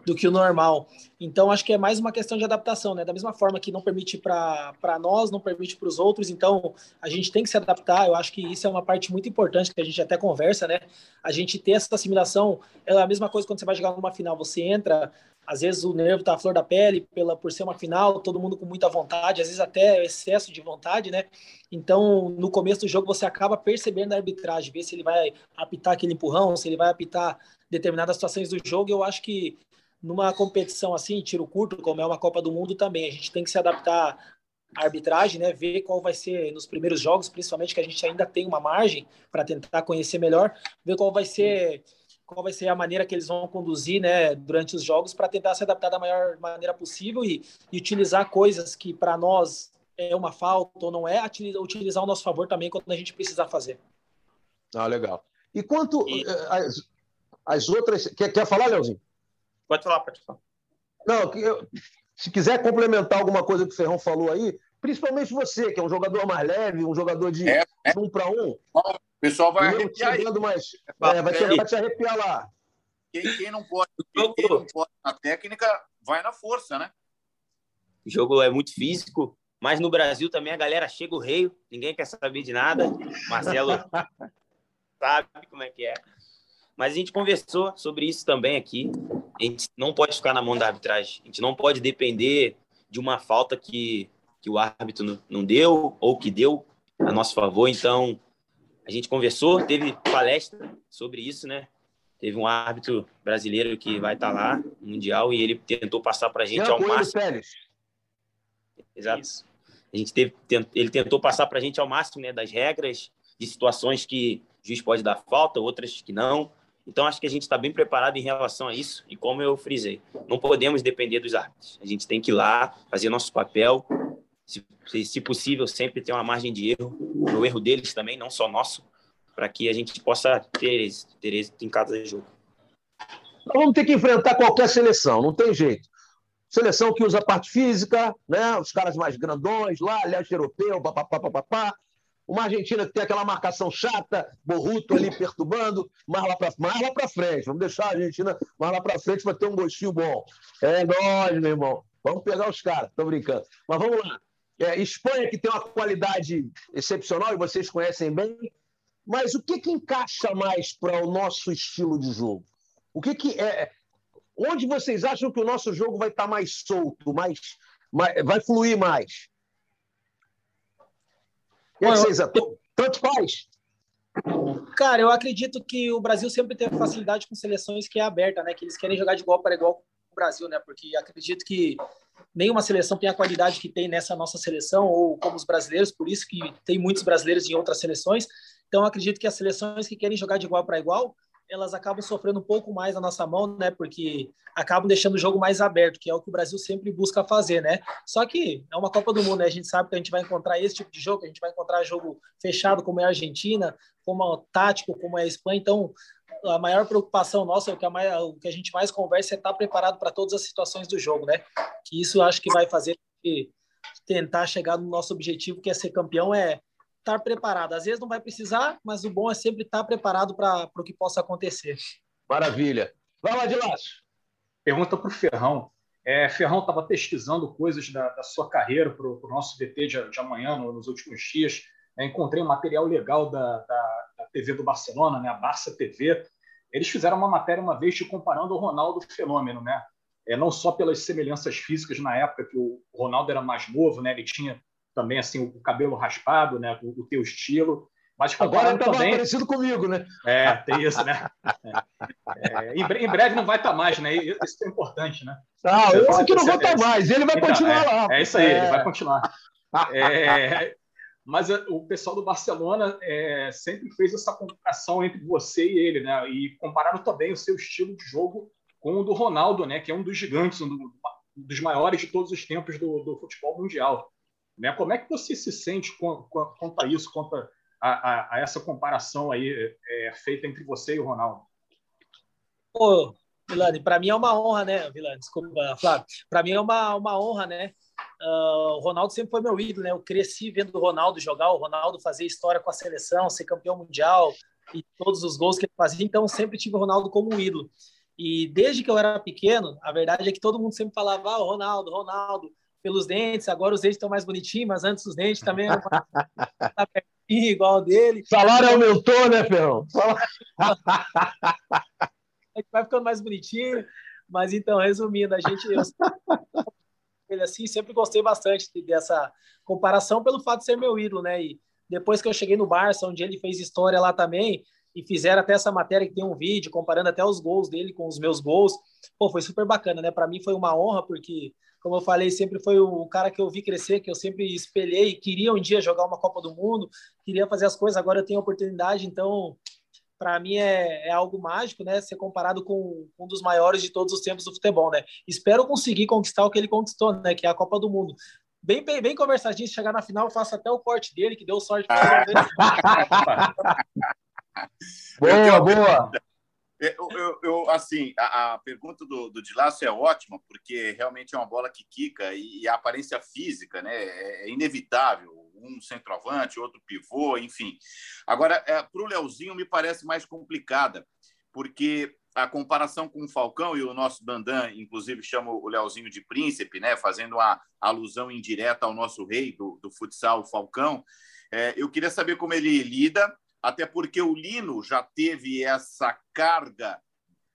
do que o normal. Então, acho que é mais uma questão de adaptação, né? Da mesma forma que não permite para nós, não permite para os outros, então a gente tem que se adaptar. Eu acho que isso é uma parte muito importante que a gente até conversa, né? A gente ter essa assimilação é a mesma coisa quando você vai jogar numa final. Você entra, às vezes o nervo tá à flor da pele pela por ser uma final, todo mundo com muita vontade, às vezes até excesso de vontade, né? Então, no começo do jogo você acaba percebendo a arbitragem, ver se ele vai apitar aquele empurrão, se ele vai apitar determinadas situações do jogo. Eu acho que numa competição assim, tiro curto, como é uma Copa do Mundo também, a gente tem que se adaptar à arbitragem, né? Ver qual vai ser nos primeiros jogos, principalmente que a gente ainda tem uma margem para tentar conhecer melhor, ver qual vai ser qual vai ser a maneira que eles vão conduzir, né, durante os jogos para tentar se adaptar da maior maneira possível e, e utilizar coisas que para nós é uma falta ou não é, utilizar ao nosso favor também quando a gente precisar fazer. Ah, legal. E quanto e... As, as outras. Quer, quer falar, Leozinho? Pode falar, pode falar. Não, eu, se quiser complementar alguma coisa que o Ferrão falou aí, principalmente você, que é um jogador mais leve, um jogador de é, é. um para um. O pessoal vai arrepiar. Mais, é, vai, te, vai te arrepiar lá. Quem, quem, não pode, quem, quem não pode na técnica, vai na força, né? O jogo é muito físico, mas no Brasil também a galera chega o rei, ninguém quer saber de nada. Marcelo *laughs* sabe como é que é. Mas a gente conversou sobre isso também aqui. A gente não pode ficar na mão da arbitragem. A gente não pode depender de uma falta que, que o árbitro não deu ou que deu a nosso favor. Então, a gente conversou, teve palestra sobre isso, né? Teve um árbitro brasileiro que vai estar lá, no Mundial, e ele tentou passar para a gente ao máximo. Exato. Isso. A gente teve, ele tentou passar para a gente ao máximo né, das regras, de situações que o juiz pode dar falta, outras que não. Então, acho que a gente está bem preparado em relação a isso. E como eu frisei, não podemos depender dos árbitros. A gente tem que ir lá, fazer nosso papel. Se, se possível, sempre ter uma margem de erro. O erro deles também, não só nosso, para que a gente possa ter, ter êxito em cada jogo. Nós vamos ter que enfrentar qualquer seleção, não tem jeito. Seleção que usa parte física, né? os caras mais grandões lá, leste europeu, papapá, papapá. Uma Argentina que tem aquela marcação chata, Borruto ali perturbando, mais lá para frente. Vamos deixar a Argentina mais lá para frente para ter um gostinho bom. É nóis, meu irmão. Vamos pegar os caras, estou brincando. Mas vamos lá. É, Espanha, que tem uma qualidade excepcional, e vocês conhecem bem, mas o que, que encaixa mais para o nosso estilo de jogo? O que, que é. Onde vocês acham que o nosso jogo vai estar tá mais solto, mais, mais vai fluir mais? O que, é vocês Tanto faz. Cara, eu acredito que o Brasil sempre teve facilidade com seleções que é aberta, né? Que eles querem jogar de igual para igual Brasil, né? Porque acredito que nenhuma seleção tem a qualidade que tem nessa nossa seleção, ou como os brasileiros, por isso que tem muitos brasileiros em outras seleções. Então, acredito que as seleções que querem jogar de igual para igual, elas acabam sofrendo um pouco mais na nossa mão, né? Porque acabam deixando o jogo mais aberto, que é o que o Brasil sempre busca fazer, né? Só que é uma Copa do Mundo, né? A gente sabe que a gente vai encontrar esse tipo de jogo, a gente vai encontrar jogo fechado, como é a Argentina, como é tático, como é a Espanha. Então, a maior preocupação nossa, o que a, o que a gente mais conversa é estar preparado para todas as situações do jogo, né? Que isso acho que vai fazer tentar chegar no nosso objetivo, que é ser campeão, é estar preparado. Às vezes não vai precisar, mas o bom é sempre estar preparado para o que possa acontecer. Maravilha. Vai lá, de laço. Pergunta para o Ferrão. É, Ferrão estava pesquisando coisas da, da sua carreira para o nosso VT de, de amanhã, no, nos últimos dias. É, encontrei um material legal da, da, da, TV do Barcelona, né, a Barça TV. Eles fizeram uma matéria uma vez te comparando o Ronaldo Fenômeno, né? É, não só pelas semelhanças físicas na época que o Ronaldo era mais novo, né? Ele tinha também assim o cabelo raspado, né, o, o teu estilo. Mas agora ele também parecido comigo, né? É, tem isso, né? É, é, em, em, breve não vai estar mais, né? Isso é importante, né? Não, eu é que não vou estar mais. Ele vai então, continuar é, lá. É isso aí, ele vai continuar. mas o pessoal do Barcelona sempre fez essa comparação entre você e ele, né? E compararam também o seu estilo de jogo com o do Ronaldo, né? Que é um dos gigantes, um dos maiores de todos os tempos do, do futebol mundial. Né? Como é que você se sente quanto a isso, quanto a, a, a essa comparação aí é, feita entre você e o Ronaldo? Pô, Vilani, para mim é uma honra, né, Vilani? Desculpa, Flávio. Para mim é uma, uma honra, né? Uh, o Ronaldo sempre foi meu ídolo, né? Eu cresci vendo o Ronaldo jogar, o Ronaldo fazer história com a seleção, ser campeão mundial e todos os gols que ele fazia. Então, sempre tive o Ronaldo como um ídolo. E desde que eu era pequeno, a verdade é que todo mundo sempre falava: ah, Ronaldo, Ronaldo pelos dentes, agora os dentes estão mais bonitinhos, mas antes os dentes também eram *laughs* tá pertinho, igual dele. O salário aumentou, né, Ferrão? *laughs* vai ficando mais bonitinho, mas então, resumindo, a gente eu, ele assim, sempre gostei bastante dessa comparação pelo fato de ser meu ídolo, né? E depois que eu cheguei no Barça, onde ele fez história lá também, e fizeram até essa matéria que tem um vídeo comparando até os gols dele com os meus gols. Pô, foi super bacana, né? Para mim foi uma honra porque como eu falei, sempre foi o cara que eu vi crescer, que eu sempre espelhei, queria um dia jogar uma Copa do Mundo, queria fazer as coisas, agora eu tenho a oportunidade, então para mim é, é, algo mágico, né? Ser comparado com um dos maiores de todos os tempos do futebol, né? Espero conseguir conquistar o que ele conquistou, né? Que é a Copa do Mundo. Bem, bem, bem conversadinho, chegar na final, faço até o corte dele, que deu sorte. *laughs* boa, boa. É, eu, eu, eu, assim, a, a, pergunta do, do Dilaço é ótima, porque realmente é uma bola que quica e, e a aparência física né, é, é, inevitável. Um centroavante, outro pivô, enfim. Agora, é, para o Leozinho, me parece mais complicada, porque a comparação com o Falcão, e o nosso Dandan, inclusive, chama o Leozinho de príncipe, né, fazendo uma alusão indireta ao nosso rei do, do futsal, o Falcão. É, eu queria saber como ele lida até porque o Lino já teve essa carga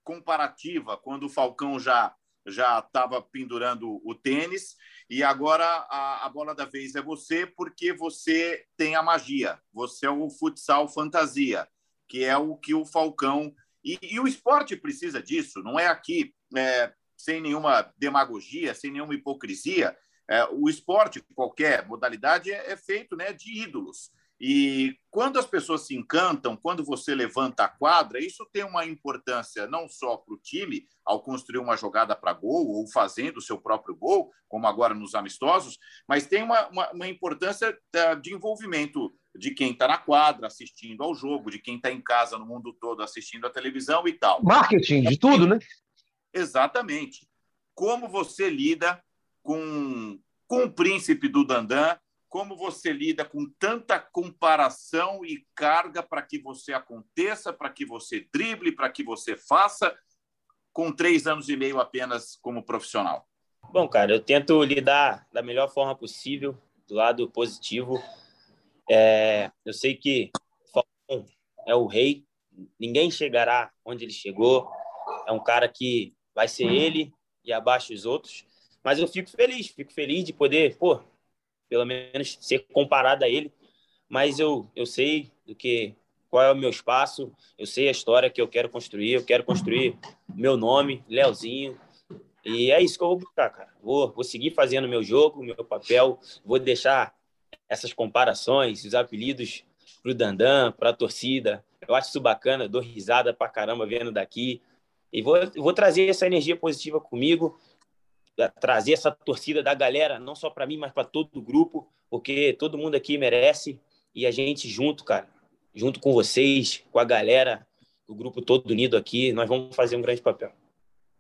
comparativa quando o Falcão já já estava pendurando o tênis e agora a, a, bola da vez é você porque você tem a magia, você é o futsal fantasia, que é o que o Falcão e, e o esporte precisa disso, não é aqui é, sem nenhuma demagogia, sem nenhuma hipocrisia. É, o esporte, qualquer modalidade, é, é feito né, de ídolos. E quando as pessoas se encantam, quando você levanta a quadra, isso tem uma importância não só para o time, ao construir uma jogada para gol ou fazendo o seu próprio gol, como agora nos amistosos, mas tem uma, uma, uma importância eh, de envolvimento de quem está na quadra assistindo ao jogo, de quem está em casa no mundo todo assistindo a televisão e tal. Marketing de tudo, né? Exatamente. Como você lida com, com o príncipe do Dandan, como você lida com tanta comparação e carga para que você aconteça, para que você drible, para que você faça, com três anos e meio apenas como profissional? Bom, cara, eu tento lidar da melhor forma possível, do lado positivo. É, eu sei que Falcão é o rei, ninguém chegará onde ele chegou. É um cara que vai ser ele e abaixo os outros. Mas eu fico feliz, fico feliz de poder, pô, pelo menos ser comparado a ele, mas eu, eu sei do que qual é o meu espaço, eu sei a história que eu quero construir, eu quero construir meu nome, Leozinho, E é isso que eu vou buscar, cara. Vou, vou seguir fazendo meu jogo, meu papel, vou deixar essas comparações, os apelidos pro Dandan, para a torcida. Eu acho isso bacana, dou risada pra caramba vendo daqui. E vou, vou trazer essa energia positiva comigo, trazer essa torcida da galera, não só para mim, mas para todo o grupo, porque todo mundo aqui merece. E a gente junto, cara, junto com vocês, com a galera, o grupo todo unido aqui, nós vamos fazer um grande papel.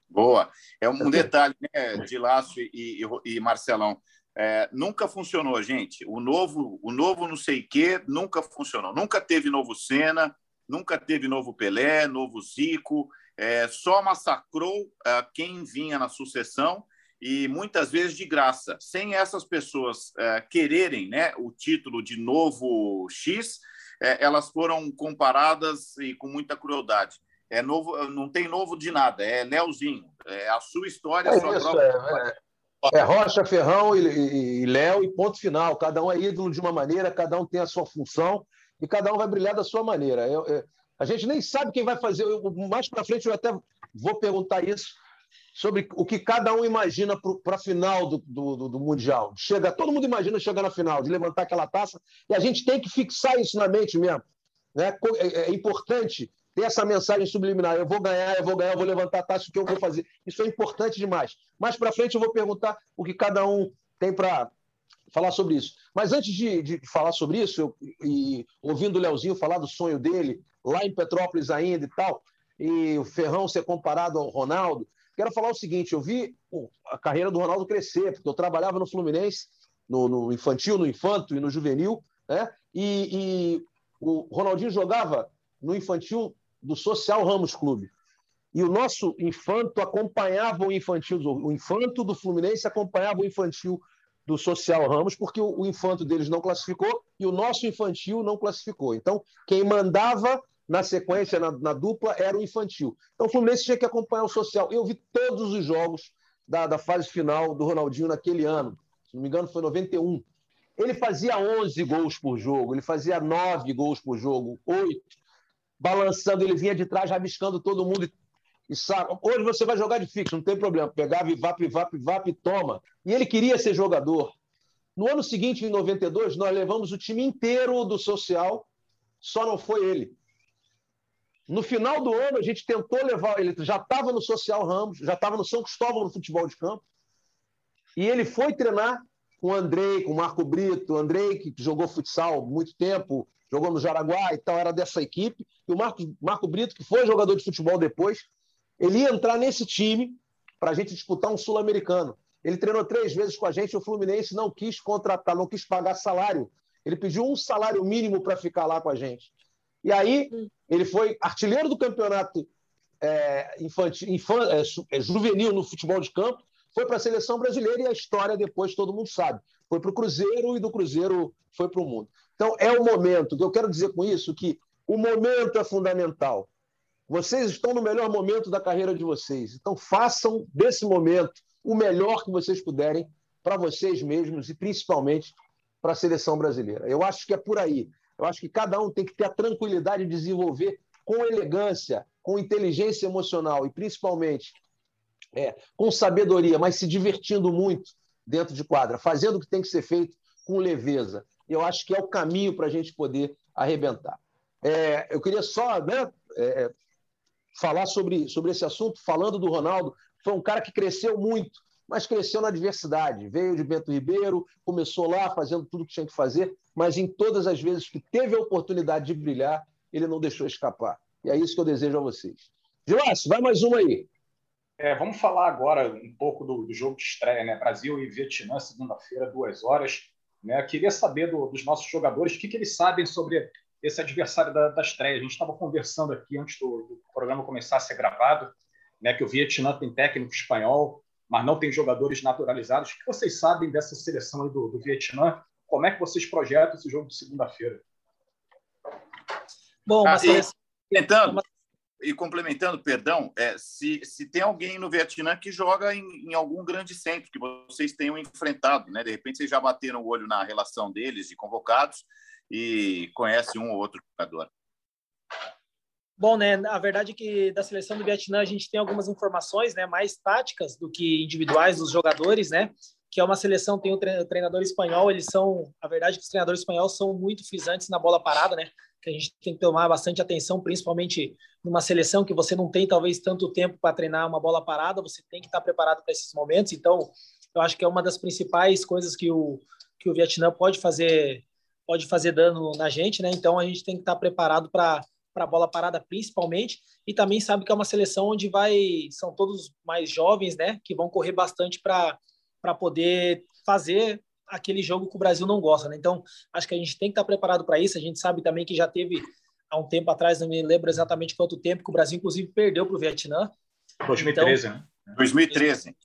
Boa. É um detalhe, né, de Laço e, e, e Marcelão. É, nunca funcionou, gente. O novo, o novo não sei quê nunca funcionou. Nunca teve novo Senna, nunca teve novo Pelé, novo Zico. É, só massacrou é, quem vinha na sucessão e muitas vezes de graça. Sem essas pessoas é, quererem né, o título de novo X, é, elas foram comparadas e com muita crueldade. É novo, não tem novo de nada, é Leozinho. É a sua história, é a sua isso, própria é, é, Rocha, Ferrão e, e, e Léo e ponto final. Cada um é ídolo de uma maneira, cada um tem a sua função e cada um vai brilhar da sua maneira. Eu, eu, a gente nem sabe quem vai fazer. Eu, mais para frente eu até vou perguntar isso sobre o que cada um imagina para a final do, do, do, Mundial. Chega, todo mundo imagina chegar na final, de levantar aquela taça, e a gente tem que fixar isso na mente mesmo. Né? É, é importante ter essa mensagem subliminar. Eu vou ganhar, eu vou ganhar, eu vou levantar a taça, o que eu vou fazer. Isso é importante demais. Mais para frente eu vou perguntar o que cada um tem para falar sobre isso. Mas antes de, de falar sobre isso, eu, e ouvindo o Leozinho falar do sonho dele, lá em Petrópolis ainda e tal, e o Ferrão ser comparado ao Ronaldo, quero falar o seguinte: eu vi a carreira do Ronaldo crescer, porque eu trabalhava no Fluminense, no, no infantil, no infanto e no juvenil, né? E, e, o Ronaldinho jogava no infantil do Social Ramos Clube. E o nosso infanto acompanhava o infantil, o infanto do Fluminense acompanhava o infantil do Social Ramos, porque o, o infanto deles não classificou e o nosso infantil não classificou. Então, quem mandava na sequência, na, na, dupla, era o infantil. Então o Fluminense tinha que acompanhar o social. Eu vi todos os jogos da, da fase final do Ronaldinho naquele ano. Se não me engano, foi 91. Ele fazia 11 gols por jogo, ele fazia 9 gols por jogo, 8. Balançando, ele vinha de trás, rabiscando todo mundo e, e sabe. Hoje você vai jogar de fixo, não tem problema. Pegava e vap, vap, vap, toma. E ele queria ser jogador. No ano seguinte, em 92, nós levamos o time inteiro do social, só não foi ele. No final do ano, a gente tentou levar. Ele já estava no Social Ramos, já estava no São Cristóvão no futebol de campo. E ele foi treinar com o Andrei, com o Marco Brito. O Andrei, que jogou futsal muito tempo, jogou no Jaraguá e tal, era dessa equipe. E o Marco, Marco Brito, que foi jogador de futebol depois, ele ia entrar nesse time para a gente disputar um sul-americano. Ele treinou três vezes com a gente. O Fluminense não quis contratar, não quis pagar salário. Ele pediu um salário mínimo para ficar lá com a gente. E aí ele foi artilheiro do campeonato é, infantil, infan, é, é, juvenil no futebol de campo, foi para a seleção brasileira e a história depois todo mundo sabe. Foi para o Cruzeiro e do Cruzeiro foi para o mundo. Então é o momento. que eu quero dizer com isso que o momento é fundamental. Vocês estão no melhor momento da carreira de vocês. Então façam desse momento o melhor que vocês puderem para vocês mesmos e principalmente para a seleção brasileira. Eu acho que é por aí. Eu acho que cada um tem que ter a tranquilidade de desenvolver com elegância, com inteligência emocional e principalmente é, com sabedoria, mas se divertindo muito dentro de quadra, fazendo o que tem que ser feito com leveza. Eu acho que é o caminho para a gente poder arrebentar. É, eu queria só né, é, falar sobre, sobre esse assunto, falando do Ronaldo. Foi um cara que cresceu muito, mas cresceu na diversidade. Veio de Bento Ribeiro, começou lá fazendo tudo que tinha que fazer, mas em todas as vezes que teve a oportunidade de brilhar, ele não deixou escapar. E é isso que eu desejo a vocês. Gilácio, vai mais uma aí. É, vamos falar agora um pouco do, do, jogo de estreia, né? Brasil e Vietnã, segunda-feira, duas horas. Né? Queria saber do, dos nossos jogadores o que, que, eles sabem sobre esse adversário da, da estreia. A gente estava conversando aqui antes do, do, programa começar a ser gravado, né? Que o Vietnã tem técnico espanhol, mas não tem jogadores naturalizados. O que vocês sabem dessa seleção do, do Vietnã? Como é que vocês projetam esse jogo de segunda-feira? Bom, ah, e, tentando, e complementando, perdão, é, se, se tem alguém no Vietnã que joga em, em, algum grande centro que vocês tenham enfrentado, né? De repente vocês já bateram o olho na relação deles de convocados e conhece um ou outro jogador. Bom, né, a verdade é que da seleção do Vietnã a gente tem algumas informações, né, mais táticas do que individuais dos jogadores, né, que é uma seleção, tem o treinador espanhol, eles são, a verdade é que os treinadores espanhóis são muito frisantes na bola parada, né, que a gente tem que tomar bastante atenção, principalmente numa seleção que você não tem talvez tanto tempo para treinar uma bola parada, você tem que estar preparado para esses momentos, então eu acho que é uma das principais coisas que o, que o Vietnã pode fazer pode fazer dano na gente, né, então a gente tem que estar preparado para para a bola parada principalmente, e também sabe que é uma seleção onde vai são todos mais jovens, né, que vão correr bastante para para poder fazer aquele jogo que o Brasil não gosta, né? Então, acho que a gente tem que estar preparado para isso. A gente sabe também que já teve há um tempo atrás, não me lembro exatamente quanto tempo, que o Brasil inclusive perdeu para o Vietnã. 2013, então, né? 2013.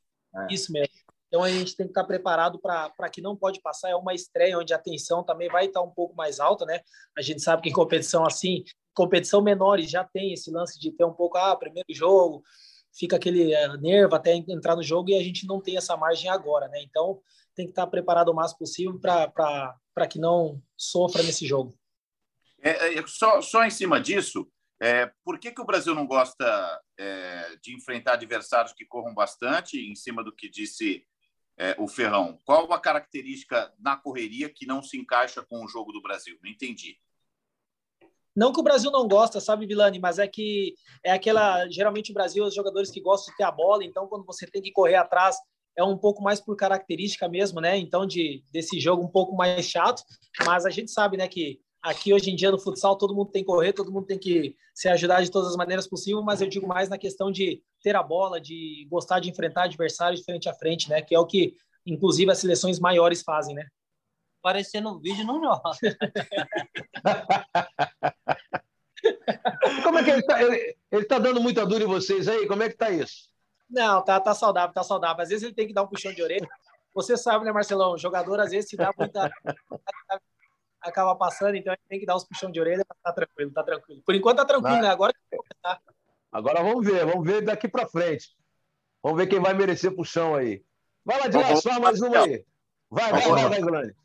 Isso mesmo. Então a gente tem que estar preparado para que não pode passar. É uma estreia onde a tensão também vai estar um pouco mais alta, né? A gente sabe que em competição assim competição menores já tem esse lance de ter um pouco, ah, primeiro jogo, fica aquele é, nervo até entrar no jogo e a gente não tem essa margem agora, né? Então tem que estar preparado o máximo possível para que não sofra nesse jogo. É, é, só, só em cima disso, é, por que, que o Brasil não gosta é, de enfrentar adversários que corram bastante, em cima do que disse é, o Ferrão? Qual a característica na correria que não se encaixa com o jogo do Brasil? Não entendi. Não que o Brasil não gosta, sabe, Vilani, mas é que é aquela. Geralmente o Brasil, os jogadores que gostam de ter a bola, então quando você tem que correr atrás, é um pouco mais por característica mesmo, né? Então, de, desse jogo um pouco mais chato, mas a gente sabe, né, que aqui hoje em dia no futsal todo mundo tem que correr, todo mundo tem que se ajudar de todas as maneiras possíveis, mas eu digo mais na questão de ter a bola, de gostar de enfrentar adversários frente a frente, né? Que é o que, inclusive, as seleções maiores fazem, né? Aparecer no vídeo não joga. Como é que ele está ele, ele tá dando muita dura em vocês aí? Como é que tá isso? Não, tá, tá saudável, tá saudável. Às vezes ele tem que dar um puxão de orelha. Você sabe, né, Marcelão? O jogador, às vezes, se dá muita. *laughs* acaba passando, então ele tem que dar uns puxão de orelha para tá tranquilo, tá tranquilo. Por enquanto tá tranquilo, né? Agora Agora vamos ver, vamos ver daqui para frente. Vamos ver quem vai merecer puxão aí. Vai lá, Dias, só mais uma aí. Vai, vai, vai, vai, Grande.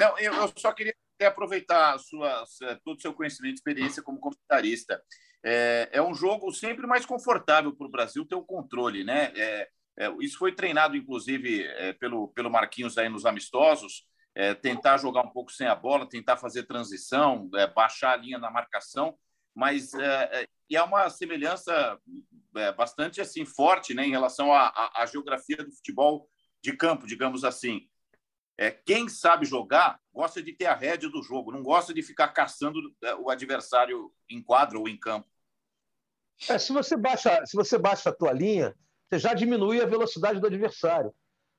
Não, eu, eu só queria aproveitar sua, todo o seu conhecimento e experiência como comentarista. É, é um jogo sempre mais confortável para o Brasil ter o controle, né? É, é, isso foi treinado, inclusive, é, pelo, pelo Marquinhos aí nos amistosos, é, tentar jogar um pouco sem a bola, tentar fazer transição, é, baixar a linha na marcação, mas e é uma semelhança bastante assim forte, né, em relação à geografia do futebol de campo, digamos assim. É, quem sabe jogar gosta de ter a rédea do jogo, não gosta de ficar caçando é, o adversário em quadro ou em campo. É, se você baixa, se você baixa a tua linha, você já diminui a velocidade do adversário,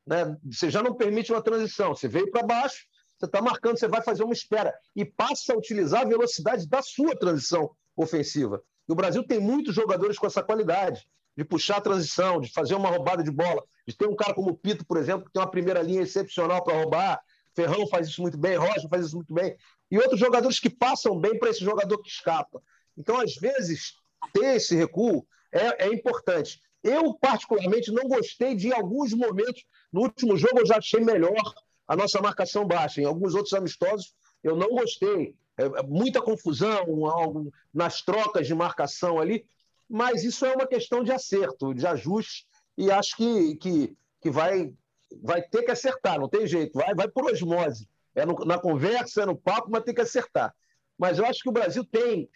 né? Você já não permite uma transição. Você veio para baixo, você está marcando, você vai fazer uma espera e passa a utilizar a velocidade da sua transição ofensiva. E o Brasil tem muitos jogadores com essa qualidade de puxar a transição, de fazer uma roubada de bola, ter um cara como o Pito, por exemplo, que tem uma primeira linha excepcional para roubar. Ferrão faz isso muito bem, Rocha faz isso muito bem. E outros jogadores que passam bem para esse jogador que escapa. Então, às vezes, ter esse recuo é, é importante. Eu, particularmente, não gostei de, em alguns momentos, no último jogo eu já achei melhor a nossa marcação baixa. Em alguns outros amistosos, eu não gostei. É, é muita confusão algo, nas trocas de marcação ali mas isso é uma questão de acerto, de ajuste, e acho que, que, que vai, vai ter que acertar, não tem jeito, vai, vai por osmose. É no, na conversa, é no papo, mas tem que acertar. Mas eu acho que o Brasil tem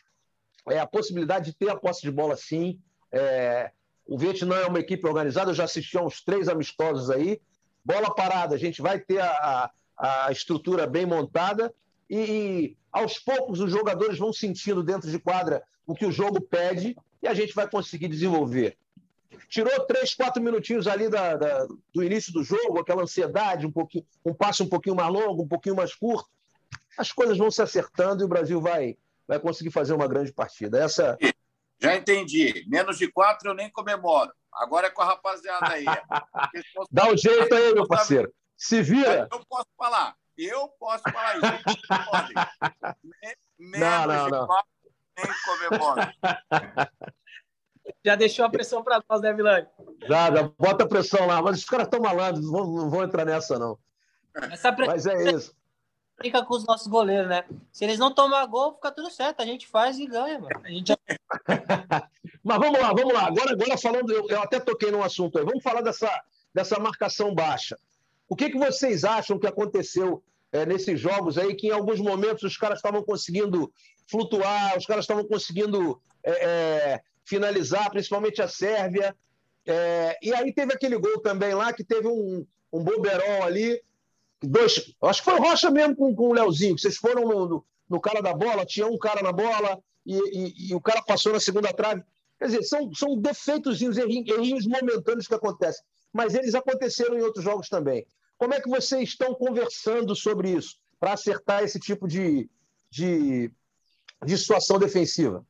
é, a possibilidade de ter a posse de bola sim. É, o Vietnã é uma equipe organizada, eu já assisti a uns três amistosos aí. Bola parada, a gente vai ter a, a, a estrutura bem montada e, e, aos poucos os jogadores vão sentindo dentro de quadra o que o jogo pede e a gente vai conseguir desenvolver. Tirou três, quatro minutinhos ali da, da, do início do jogo, aquela ansiedade, um pouquinho, um passo um pouquinho mais longo, um pouquinho mais curto. As coisas vão se acertando e o Brasil vai, vai conseguir fazer uma grande partida. Essa. Já entendi. Menos de quatro eu nem comemoro. Agora é com a rapaziada aí. Dá um jeito aí, meu parceiro. Se vira. Eu posso falar. Eu posso falar isso. Menos *laughs* não, não, não. Quatro, nem comemoro. Já deixou a pressão para nós, né, Vilani? Já, já, bota a pressão lá. Mas os caras estão malandros, não vão, não vão entrar nessa, não. Pressão... Mas é isso. fica com os nossos goleiros, né? Se eles não tomar gol, fica tudo certo. A gente faz e ganha, mano. A gente... *laughs* Mas vamos lá, vamos lá. Agora, agora falando, eu, eu até toquei num assunto aí. Vamos falar dessa, dessa marcação baixa. O que, que vocês acham que aconteceu é, nesses jogos aí, que em alguns momentos os caras estavam conseguindo flutuar, os caras estavam conseguindo é, é, finalizar, principalmente a Sérvia. É, e aí teve aquele gol também lá, que teve um, um boberol ali. Dois, acho que foi Rocha mesmo com, com o Leozinho, vocês foram no, no, no, cara da bola, tinha um cara na bola e, e, e, o cara passou na segunda trave. Quer dizer, são, são defeitos, errinhos, errinhos momentâneos que acontecem, mas eles aconteceram em outros jogos também. Como é que vocês estão conversando sobre isso para acertar esse tipo de, de, de situação defensiva?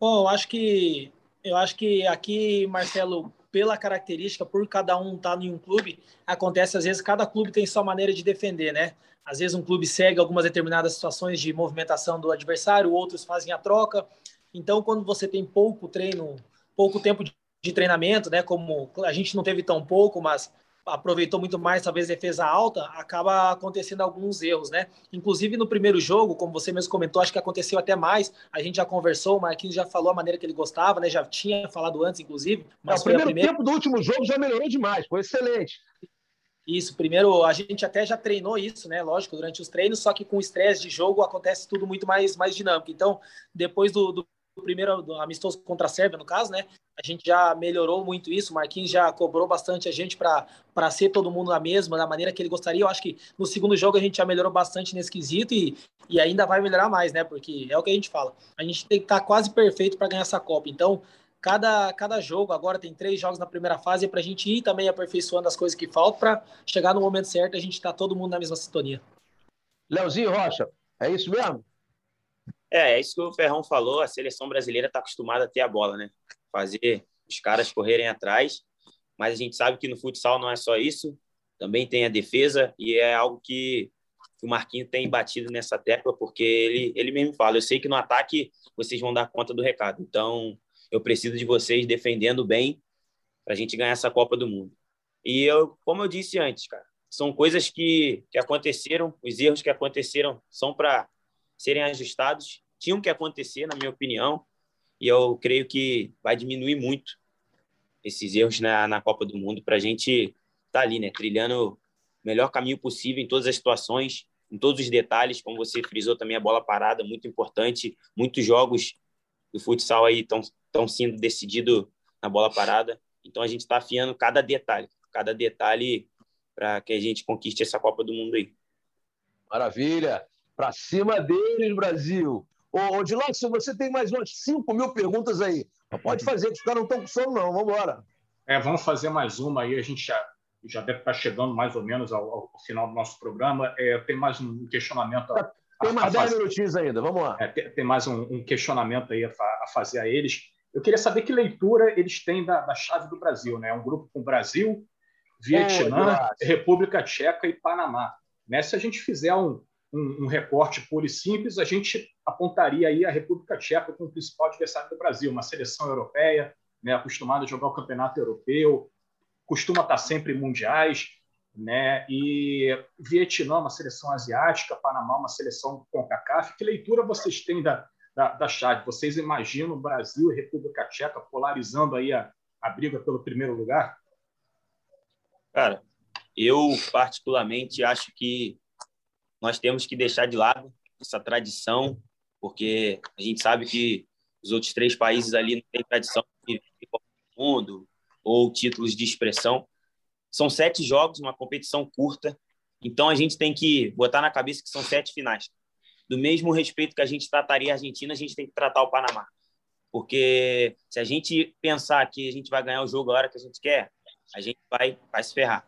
Bom, eu acho que eu acho que aqui, Marcelo, pela característica, por cada um estar tá em um clube, acontece às vezes cada clube tem sua maneira de defender, né? Às vezes um clube segue algumas determinadas situações de movimentação do adversário, outros fazem a troca. Então, quando você tem pouco treino, pouco tempo de treinamento, né? Como a gente não teve tão pouco, mas aproveitou muito mais, talvez defesa alta, acaba acontecendo alguns erros, né? Inclusive no primeiro jogo, como você mesmo comentou, acho que aconteceu até mais. A gente já conversou, o Marquinhos já falou a maneira que ele gostava, né? Já tinha falado antes, inclusive. Mas o primeiro primeira... tempo do último jogo já melhorou demais, foi excelente. Isso, primeiro a gente até já treinou isso, né? Lógico, durante os treinos, só que com estresse de jogo acontece tudo muito mais, mais dinâmico. Então, depois do, do primeiro do amistoso contra a Sérvia, no caso, né? A gente já melhorou muito isso. O Marquinhos já cobrou bastante a gente para ser todo mundo na mesma, da maneira que ele gostaria. Eu acho que no segundo jogo a gente já melhorou bastante nesse quesito e, e ainda vai melhorar mais, né? Porque é o que a gente fala. A gente tem que estar tá quase perfeito para ganhar essa Copa. Então, cada, cada jogo, agora tem três jogos na primeira fase, é para a gente ir também aperfeiçoando as coisas que faltam para chegar no momento certo e a gente estar tá todo mundo na mesma sintonia. Leozinho Rocha, é isso mesmo? É, é isso que o Ferrão falou. A seleção brasileira está acostumada a ter a bola, né? Fazer os caras correrem atrás. Mas a gente sabe que no futsal não é só isso. Também tem a defesa e é algo que o Marquinho tem batido nessa tecla, porque ele, ele mesmo fala: eu sei que no ataque vocês vão dar conta do recado. Então, eu preciso de vocês defendendo bem para a gente ganhar essa Copa do Mundo. E eu, como eu disse antes, cara, são coisas que, que aconteceram, os erros que aconteceram são para serem ajustados, tinham que acontecer, na minha opinião, e eu creio que vai diminuir muito esses erros na, na Copa do Mundo para a gente estar tá ali, né, trilhando o melhor caminho possível em todas as situações, em todos os detalhes, como você frisou também a bola parada, muito importante, muitos jogos do futsal aí estão sendo decididos na bola parada, então a gente está afiando cada detalhe, cada detalhe para que a gente conquiste essa Copa do Mundo aí. Maravilha! Para cima deles, Brasil. Ô, ô Dilácio, você tem mais umas 5 mil perguntas aí. Pode fazer, que os caras não estão com sono, não. Vamos embora. É, vamos fazer mais uma aí. A gente já, já deve estar chegando mais ou menos ao, ao final do nosso programa. É, tem mais um questionamento. A, tem mais 10 minutinhos ainda, vamos lá. É, tem, tem, mais um, um, questionamento aí a, a, fazer a eles. Eu queria saber que leitura eles têm da, da chave do Brasil, né? Um grupo com Brasil, Vietnã, República Tcheca e Panamá. Né? Se a gente fizer um, um, um, recorte puro e simples, a gente apontaria aí a República Tcheca como principal adversário do Brasil, uma seleção europeia, né, acostumada a jogar o campeonato europeu, costuma estar sempre em mundiais, né, e Vietnã, uma seleção asiática, Panamá, uma seleção com CACAF. Que leitura vocês têm da, da, da? Vocês imaginam Brasil e República Tcheca polarizando aí a, a briga pelo primeiro lugar? Cara, eu particularmente acho que nós temos que deixar de lado essa tradição, porque a gente sabe que os outros três países ali não têm tradição de mundo ou títulos de expressão. São sete jogos, uma competição curta, então a gente tem que botar na cabeça que são sete finais. Do mesmo respeito que a gente trataria a Argentina, a gente tem que tratar o Panamá. Porque se a gente pensar que a gente vai ganhar o jogo a hora que a gente quer, a gente vai, vai se ferrar.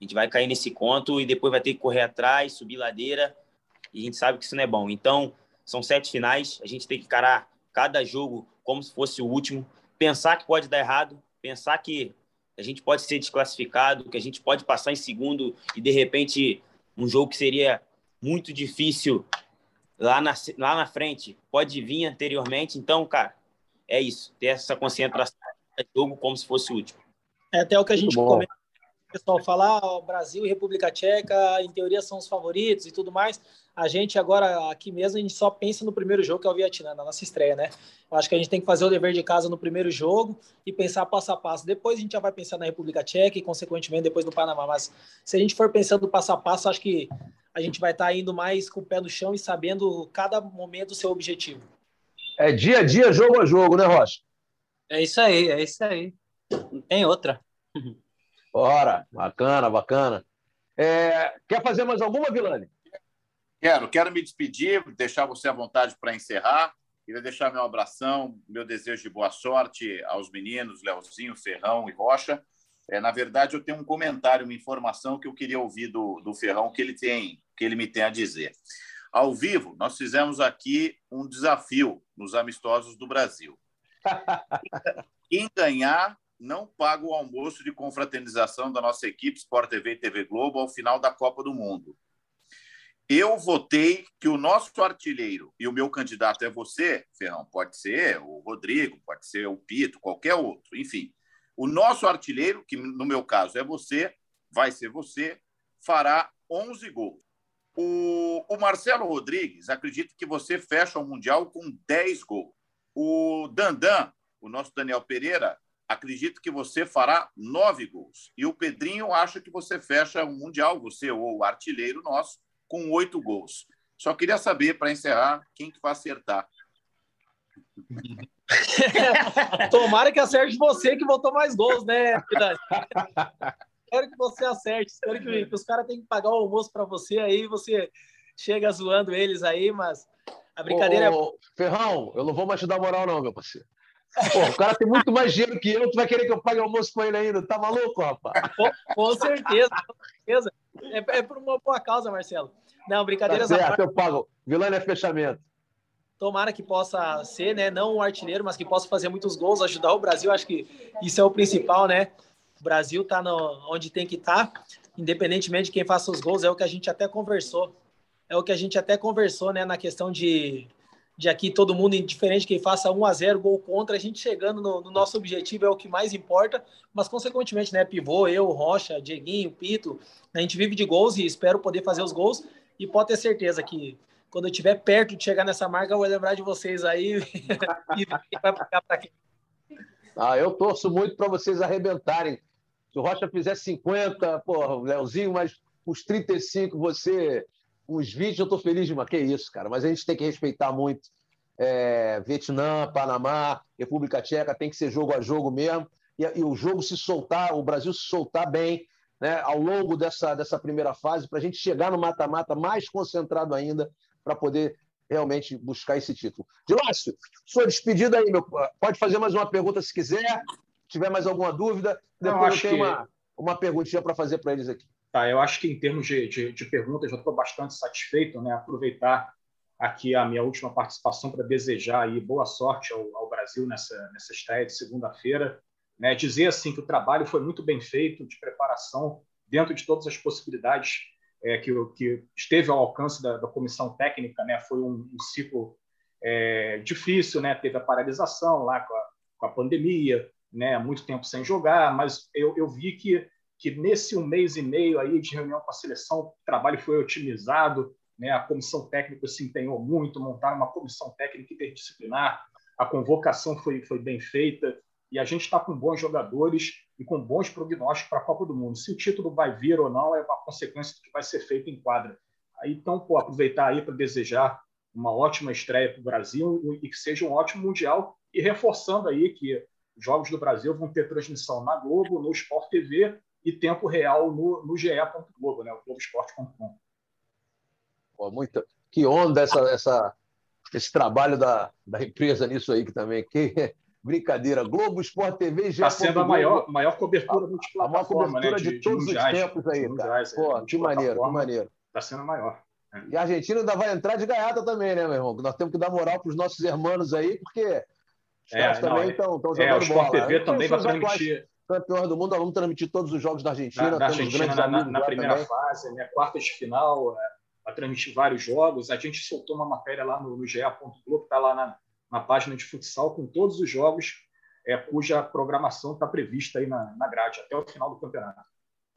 A gente vai cair nesse conto e depois vai ter que correr atrás, subir ladeira. E a gente sabe que isso não é bom. Então, são sete finais. A gente tem que encarar cada jogo como se fosse o último. Pensar que pode dar errado. Pensar que a gente pode ser desclassificado, que a gente pode passar em segundo e, de repente, um jogo que seria muito difícil lá na, lá na frente pode vir anteriormente. Então, cara, é isso. Ter essa concentração. Jogo como se fosse o último. É até o que a gente comenta pessoal falar, ó, Brasil e República Tcheca, em teoria, são os favoritos e tudo mais. A gente agora, aqui mesmo, a gente só pensa no primeiro jogo, que é o Vietnã, na nossa estreia, né? Eu acho que a gente tem que fazer o dever de casa no primeiro jogo e pensar passo a passo. Depois a gente já vai pensar na República Tcheca e, consequentemente, depois no Panamá. Mas se a gente for pensando passo a passo, acho que a gente vai estar tá indo mais com o pé no chão e sabendo cada momento o seu objetivo. É dia a dia, jogo a jogo, né, Rocha? É isso aí, é isso aí. Não tem outra. *laughs* Bora, bacana, bacana. É, quer fazer mais alguma, Vilani? Quero, quero me despedir, deixar você à vontade para encerrar. Queria deixar meu abração, meu desejo de boa sorte aos meninos, Leozinho, Ferrão e Rocha. É, na verdade, eu tenho um comentário, uma informação que eu queria ouvir do, do Ferrão que ele tem, que ele me tem a dizer. Ao vivo, nós fizemos aqui um desafio nos amistosos do Brasil. *laughs* Quem ganhar não paga o almoço de confraternização da nossa equipe Sport TV e TV Globo ao final da Copa do Mundo. Eu votei que o nosso artilheiro e o meu candidato é você, Ferrão, pode ser o Rodrigo, pode ser o Pito, qualquer outro, enfim. O nosso artilheiro, que no meu caso é você, vai ser você, fará 11 gols. O, o Marcelo Rodrigues, acredito que você fecha o Mundial com 10 gols. O Dandan, o nosso Daniel Pereira, acredito que você fará nove gols. E o Pedrinho acha que você fecha o Mundial, você ou o artilheiro nosso, com oito gols. Só queria saber, para encerrar, quem que vai acertar. *laughs* Tomara que acerte você que botou mais gols, né, Espero que você acerte. Espero que, que os caras tenham que pagar o almoço para você aí, você chega zoando eles aí, mas a brincadeira ô, é. Ferrão, eu não vou mais te dar moral, não, meu parceiro. Pô, o cara tem muito mais dinheiro que eu, tu vai querer que eu pague almoço com ele ainda? Tá maluco, rapaz? Com, com certeza, com certeza. É, é, por uma boa causa, Marcelo. Não, brincadeira. Tá certo, eu pago. Vilânia é fechamento. Tomara que possa ser, né? Não um artilheiro, mas que possa fazer muitos gols, ajudar o Brasil. Acho que isso é o principal, né? O Brasil tá no, onde tem que estar, tá, independentemente de quem faça os gols, é o que a gente até conversou. É o que a gente até conversou, né? Na questão de de aqui todo mundo indiferente quem faça 1 a 0 gol contra, a gente chegando no, no, nosso objetivo é o que mais importa, mas consequentemente, né, pivô, eu, Rocha, Dieguinho, Pito, a gente vive de gols e espero poder fazer os gols e pode ter certeza que quando eu estiver perto de chegar nessa marca, eu vou lembrar de vocês aí *laughs* e vai pagar para quem. Ah, eu torço muito para vocês arrebentarem. Se o Rocha fizer 50, porra, o Leozinho, mas os 35 você os 20 eu estou feliz demais. Que isso, cara. Mas a gente tem que respeitar muito. É, Vietnã, Panamá, República Tcheca, tem que ser jogo a jogo mesmo. E, e o jogo se soltar, o Brasil se soltar bem né, ao longo dessa, dessa primeira fase, para a gente chegar no mata-mata mais concentrado ainda, para poder realmente buscar esse título. Dilácio, sua despedida aí, meu. Pode fazer mais uma pergunta se quiser. Se tiver mais alguma dúvida, depois eu, eu tenho que... uma, uma perguntinha para fazer para eles aqui. Tá, eu acho que em termos de, de, de perguntas, já estou bastante satisfeito, né? Aproveitar aqui a minha última participação para desejar aí boa sorte ao, ao Brasil nessa, nessa estreia de segunda-feira. Né? Dizer assim que o trabalho foi muito bem feito, de preparação, dentro de todas as possibilidades é, que, que esteve ao alcance da, da comissão técnica. Né? Foi um, um ciclo é, difícil, né? teve a paralisação lá com a, com a pandemia, né? muito tempo sem jogar, mas eu, eu vi que que nesse um mês e meio aí de reunião com a seleção, o trabalho foi otimizado, né? a comissão técnica se empenhou muito, montaram uma comissão técnica interdisciplinar, a convocação foi, foi bem feita, e a gente está com bons jogadores e com bons prognósticos para a Copa do Mundo. Se o título vai vir ou não é uma consequência do que vai ser feito em quadra. Aí, então, pô, aproveitar aí para desejar uma ótima estreia para o Brasil e que seja um ótimo Mundial, e reforçando aí que os Jogos do Brasil vão ter transmissão na Globo, no Sport TV e tempo real no, no ge.globo, né, o globoesporte.com. Muito, que onda essa, essa, esse trabalho da, da empresa nisso aí que também. Que *laughs* brincadeira. Globo Esporte TV Está sendo a maior, maior cobertura multiplataforma. A maior cobertura né, de, de, todos mundiais, os tempos aí, cara. Pô, que maneiro, que maneiro. Está sendo a maior. Né? E a Argentina ainda vai entrar de gaiata também, né, meu irmão? Nós temos que dar moral para os nossos irmãos aí, porque os é, também estão é, jogando é, o Sport bola. TV também vai transmitir campeões do mundo, vamos transmitir todos os jogos da Argentina. Da Argentina na, na, na primeira também. fase, né, quartas de final, é, vai transmitir vários jogos. A gente soltou uma matéria lá no, no GE.globo, está lá na, na página de futsal, com todos os jogos é, cuja programação está prevista aí na, na grade, até o final do campeonato.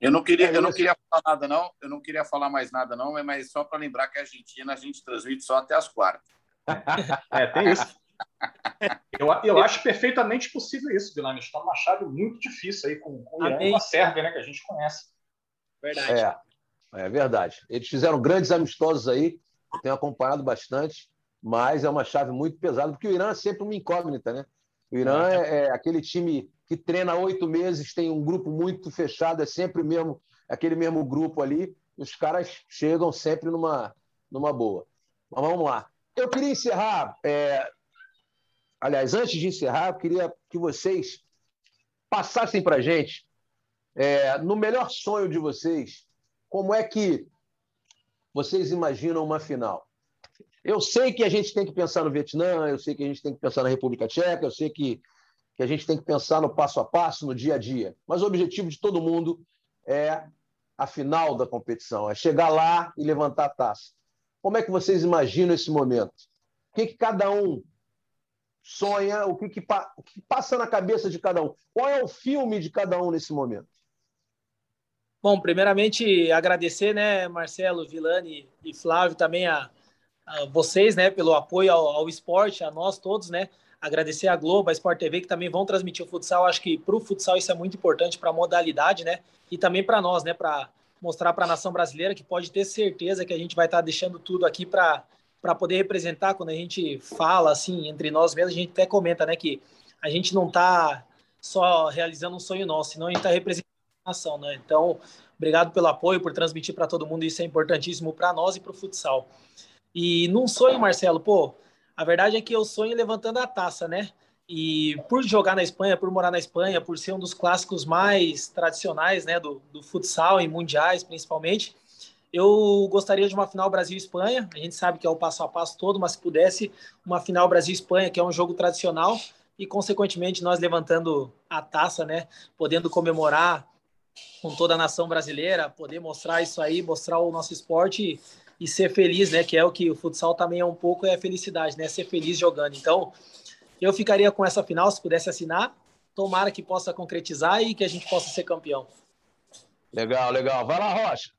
Eu não queria, eu não queria falar nada, não. Eu não queria falar mais nada, não, mas só para lembrar que a Argentina a gente transmite só até as quartas. É, tem isso. Eu, eu acho perfeitamente possível isso, Vilani. Está numa chave muito difícil aí com, com o Irã e com a Sérvia, né, que a gente conhece. Verdade. É, é verdade. Eles fizeram grandes amistosos aí, eu tenho acompanhado bastante, mas é uma chave muito pesada, porque o Irã é sempre uma incógnita, né? O Irã é, é aquele time que treina oito meses, tem um grupo muito fechado, é sempre mesmo aquele mesmo grupo ali, e os caras chegam sempre numa, numa boa. Mas vamos lá. Eu queria encerrar. É... Aliás, antes de encerrar, eu queria que vocês passassem para a gente, é, no melhor sonho de vocês, como é que vocês imaginam uma final? Eu sei que a gente tem que pensar no Vietnã, eu sei que a gente tem que pensar na República Tcheca, eu sei que, que a gente tem que pensar no passo a passo, no dia a dia. Mas o objetivo de todo mundo é a final da competição, é chegar lá e levantar a taça. Como é que vocês imaginam esse momento? O que, que cada um sonha? O que, que, o que passa na cabeça de cada um? Qual é o filme de cada um nesse momento? Bom, primeiramente agradecer, né, Marcelo, Vilani e Flávio também a, a vocês, né, pelo apoio ao, ao, esporte, a nós todos, né. Agradecer a Globo, a Sport TV que também vão transmitir o futsal. Acho que para o futsal isso é muito importante para a modalidade, né, e também para nós, né, para mostrar para a nação brasileira que pode ter certeza que a gente vai estar tá deixando tudo aqui para para poder representar quando a gente fala assim entre nós mesmos, a gente até comenta, né, que a gente não está só realizando um sonho nosso, senão a gente está representando a nação, né? Então, obrigado pelo apoio, por transmitir para todo mundo, isso é importantíssimo para nós e para o futsal. E num sonho, Marcelo, pô, a verdade é que eu sonho levantando a taça, né? E por jogar na Espanha, por morar na Espanha, por ser um dos clássicos mais tradicionais né, do, do futsal e mundiais, principalmente, eu gostaria de uma final Brasil-Espanha. A gente sabe que é o passo a passo todo, mas se pudesse, uma final Brasil-Espanha, que é um jogo tradicional, e consequentemente nós levantando a taça, né, podendo comemorar com toda a nação brasileira, poder mostrar isso aí, mostrar o nosso esporte e, ser feliz, né, que é o que o futsal também é um pouco é a felicidade, né, ser feliz jogando. Então, eu ficaria com essa final, se pudesse assinar. Tomara que possa concretizar e que a gente possa ser campeão. Legal, legal. Vai lá, Rocha.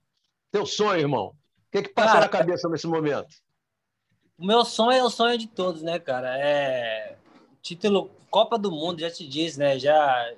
Teu sonho, irmão. O que, que passa cara, na cabeça nesse momento? O meu sonho é o sonho de todos, né, cara? É título Copa do Mundo, já te diz, né? Já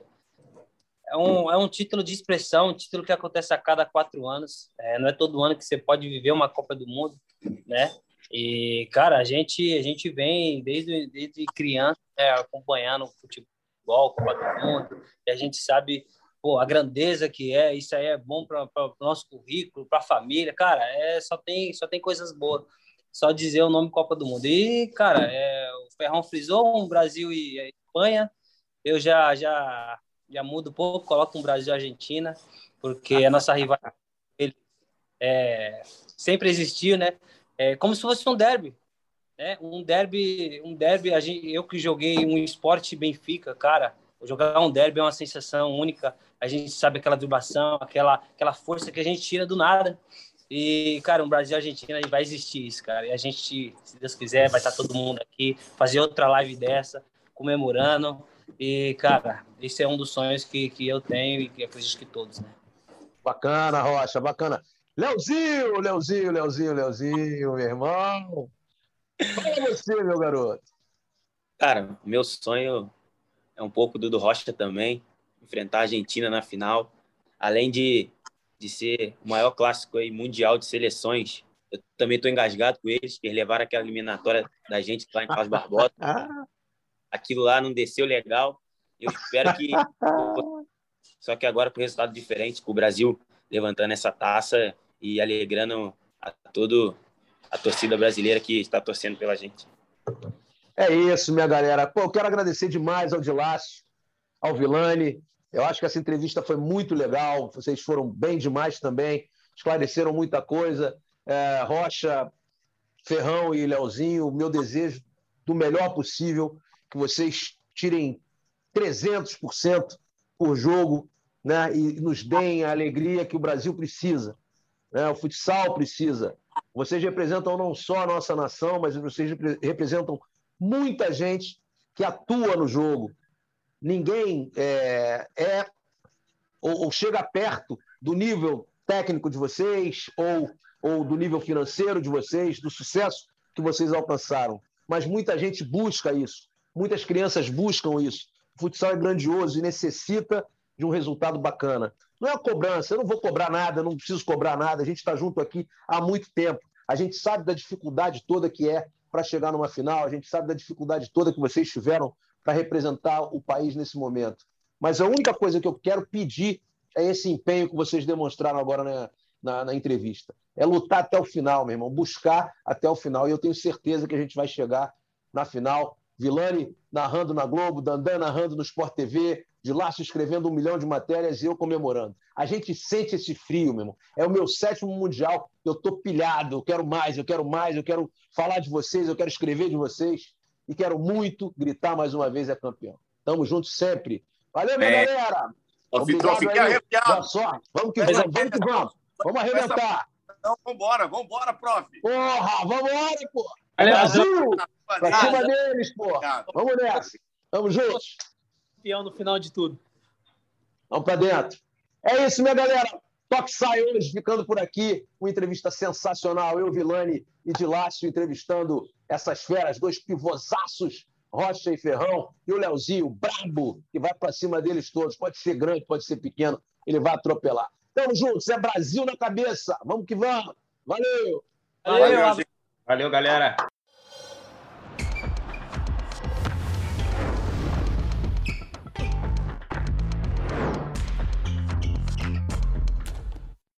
é um, é um título de expressão, um título que acontece a cada quatro anos. É, não é todo ano que você pode viver uma Copa do Mundo, né? E, cara, a gente, a gente vem desde, desde criança né, acompanhando o futebol, Copa do Mundo, e a gente sabe pô, a grandeza que é, isso aí é bom para o nosso currículo, para a família, cara, é, só, tem, só tem coisas boas. Só dizer o nome Copa do Mundo. E, cara, é, o Ferrão frisou um Brasil e a Espanha. Eu já, já, já mudo um pouco, coloco um Brasil e Argentina, porque a nossa rivalidade é, sempre existiu, né? é como se fosse um derby, né? Um derby, um derby. A gente, eu que joguei um esporte Benfica, cara, jogar um derby é uma sensação única. A gente sabe aquela vibração, aquela, aquela força que a gente tira do nada. E, cara, um Brasil e Argentina vai existir isso, cara. E a gente, se Deus quiser, vai estar todo mundo aqui, fazer outra live dessa, comemorando. E, cara, esse é um dos sonhos que, que eu tenho e que acredito que todos, né? Bacana, Rocha, bacana. Leozinho, Leozinho, Leozinho, Leozinho, meu irmão. Fala você, meu garoto. Cara, meu sonho é um pouco do do Rocha também, enfrentar a Argentina na final. Além de, de ser o maior clássico aí mundial de seleções, eu também estou engasgado com eles, que eles levaram aquela eliminatória da gente lá em Carlos Barbosa. *laughs* Aquilo lá não desceu legal. Eu espero que. *laughs* Só que agora com resultado diferente, com o Brasil levantando essa taça, e alegrando a todo a torcida brasileira que está torcendo pela gente. É isso, minha galera. Pô, eu quero agradecer demais ao Dilácio, ao Vilani. Eu acho que essa entrevista foi muito legal. Vocês foram bem demais também, esclareceram muita coisa. É, Rocha, Ferrão e Leozinho, meu desejo do melhor possível, que vocês tirem 300% por jogo né, e nos deem a alegria que o Brasil precisa. Né? O futsal precisa. Vocês representam não só a nossa nação, mas vocês representam muita gente que atua no jogo. Ninguém é, é ou, ou chega perto do nível técnico de vocês ou, ou do nível financeiro de vocês, do sucesso que vocês alcançaram. Mas muita gente busca isso. Muitas crianças buscam isso. O futsal é grandioso e necessita de um resultado bacana. Não é cobrança, eu não vou cobrar nada, não preciso cobrar nada, a gente está junto aqui há muito tempo. A gente sabe da dificuldade toda que é para chegar numa final, a gente sabe da dificuldade toda que vocês tiveram para representar o país nesse momento. Mas a única coisa que eu quero pedir é esse empenho que vocês demonstraram agora na, na, na, entrevista. É lutar até o final, meu irmão, buscar até o final. E eu tenho certeza que a gente vai chegar na final. Vilani narrando na Globo, Dandan narrando no Sport TV, de Laço escrevendo um milhão de matérias e eu comemorando. A gente sente esse frio, meu irmão. É o meu sétimo mundial. Eu estou pilhado, eu quero mais, eu quero mais, eu quero falar de vocês, eu quero escrever de vocês e quero muito gritar mais uma vez é campeão. Tamo juntos sempre. Valeu, minha é. galera! Obrigado fiquei arrepiado. Boa sorte. Vamos que vamos, vamos que vamos. Vamos arrebentar. Então, vambora, vambora, prof. Porra, vambora, pô. Brasil! Pra cima deles, pô. Vamos nessa. Vamos juntos. Campeão no final de tudo. Vamos pra dentro. É isso, minha galera. Toque sai hoje, ficando por aqui. Uma entrevista sensacional. Eu, Vilani e Dilácio entrevistando essas feras, dois pivosaços Rocha e Ferrão, e o Leozinho, brabo, que vai para cima deles todos. Pode ser grande, pode ser pequeno, ele vai atropelar. Tamo juntos, é Brasil na cabeça. Vamos que vamos. Valeu! Valeu, Valeu, Valeu galera!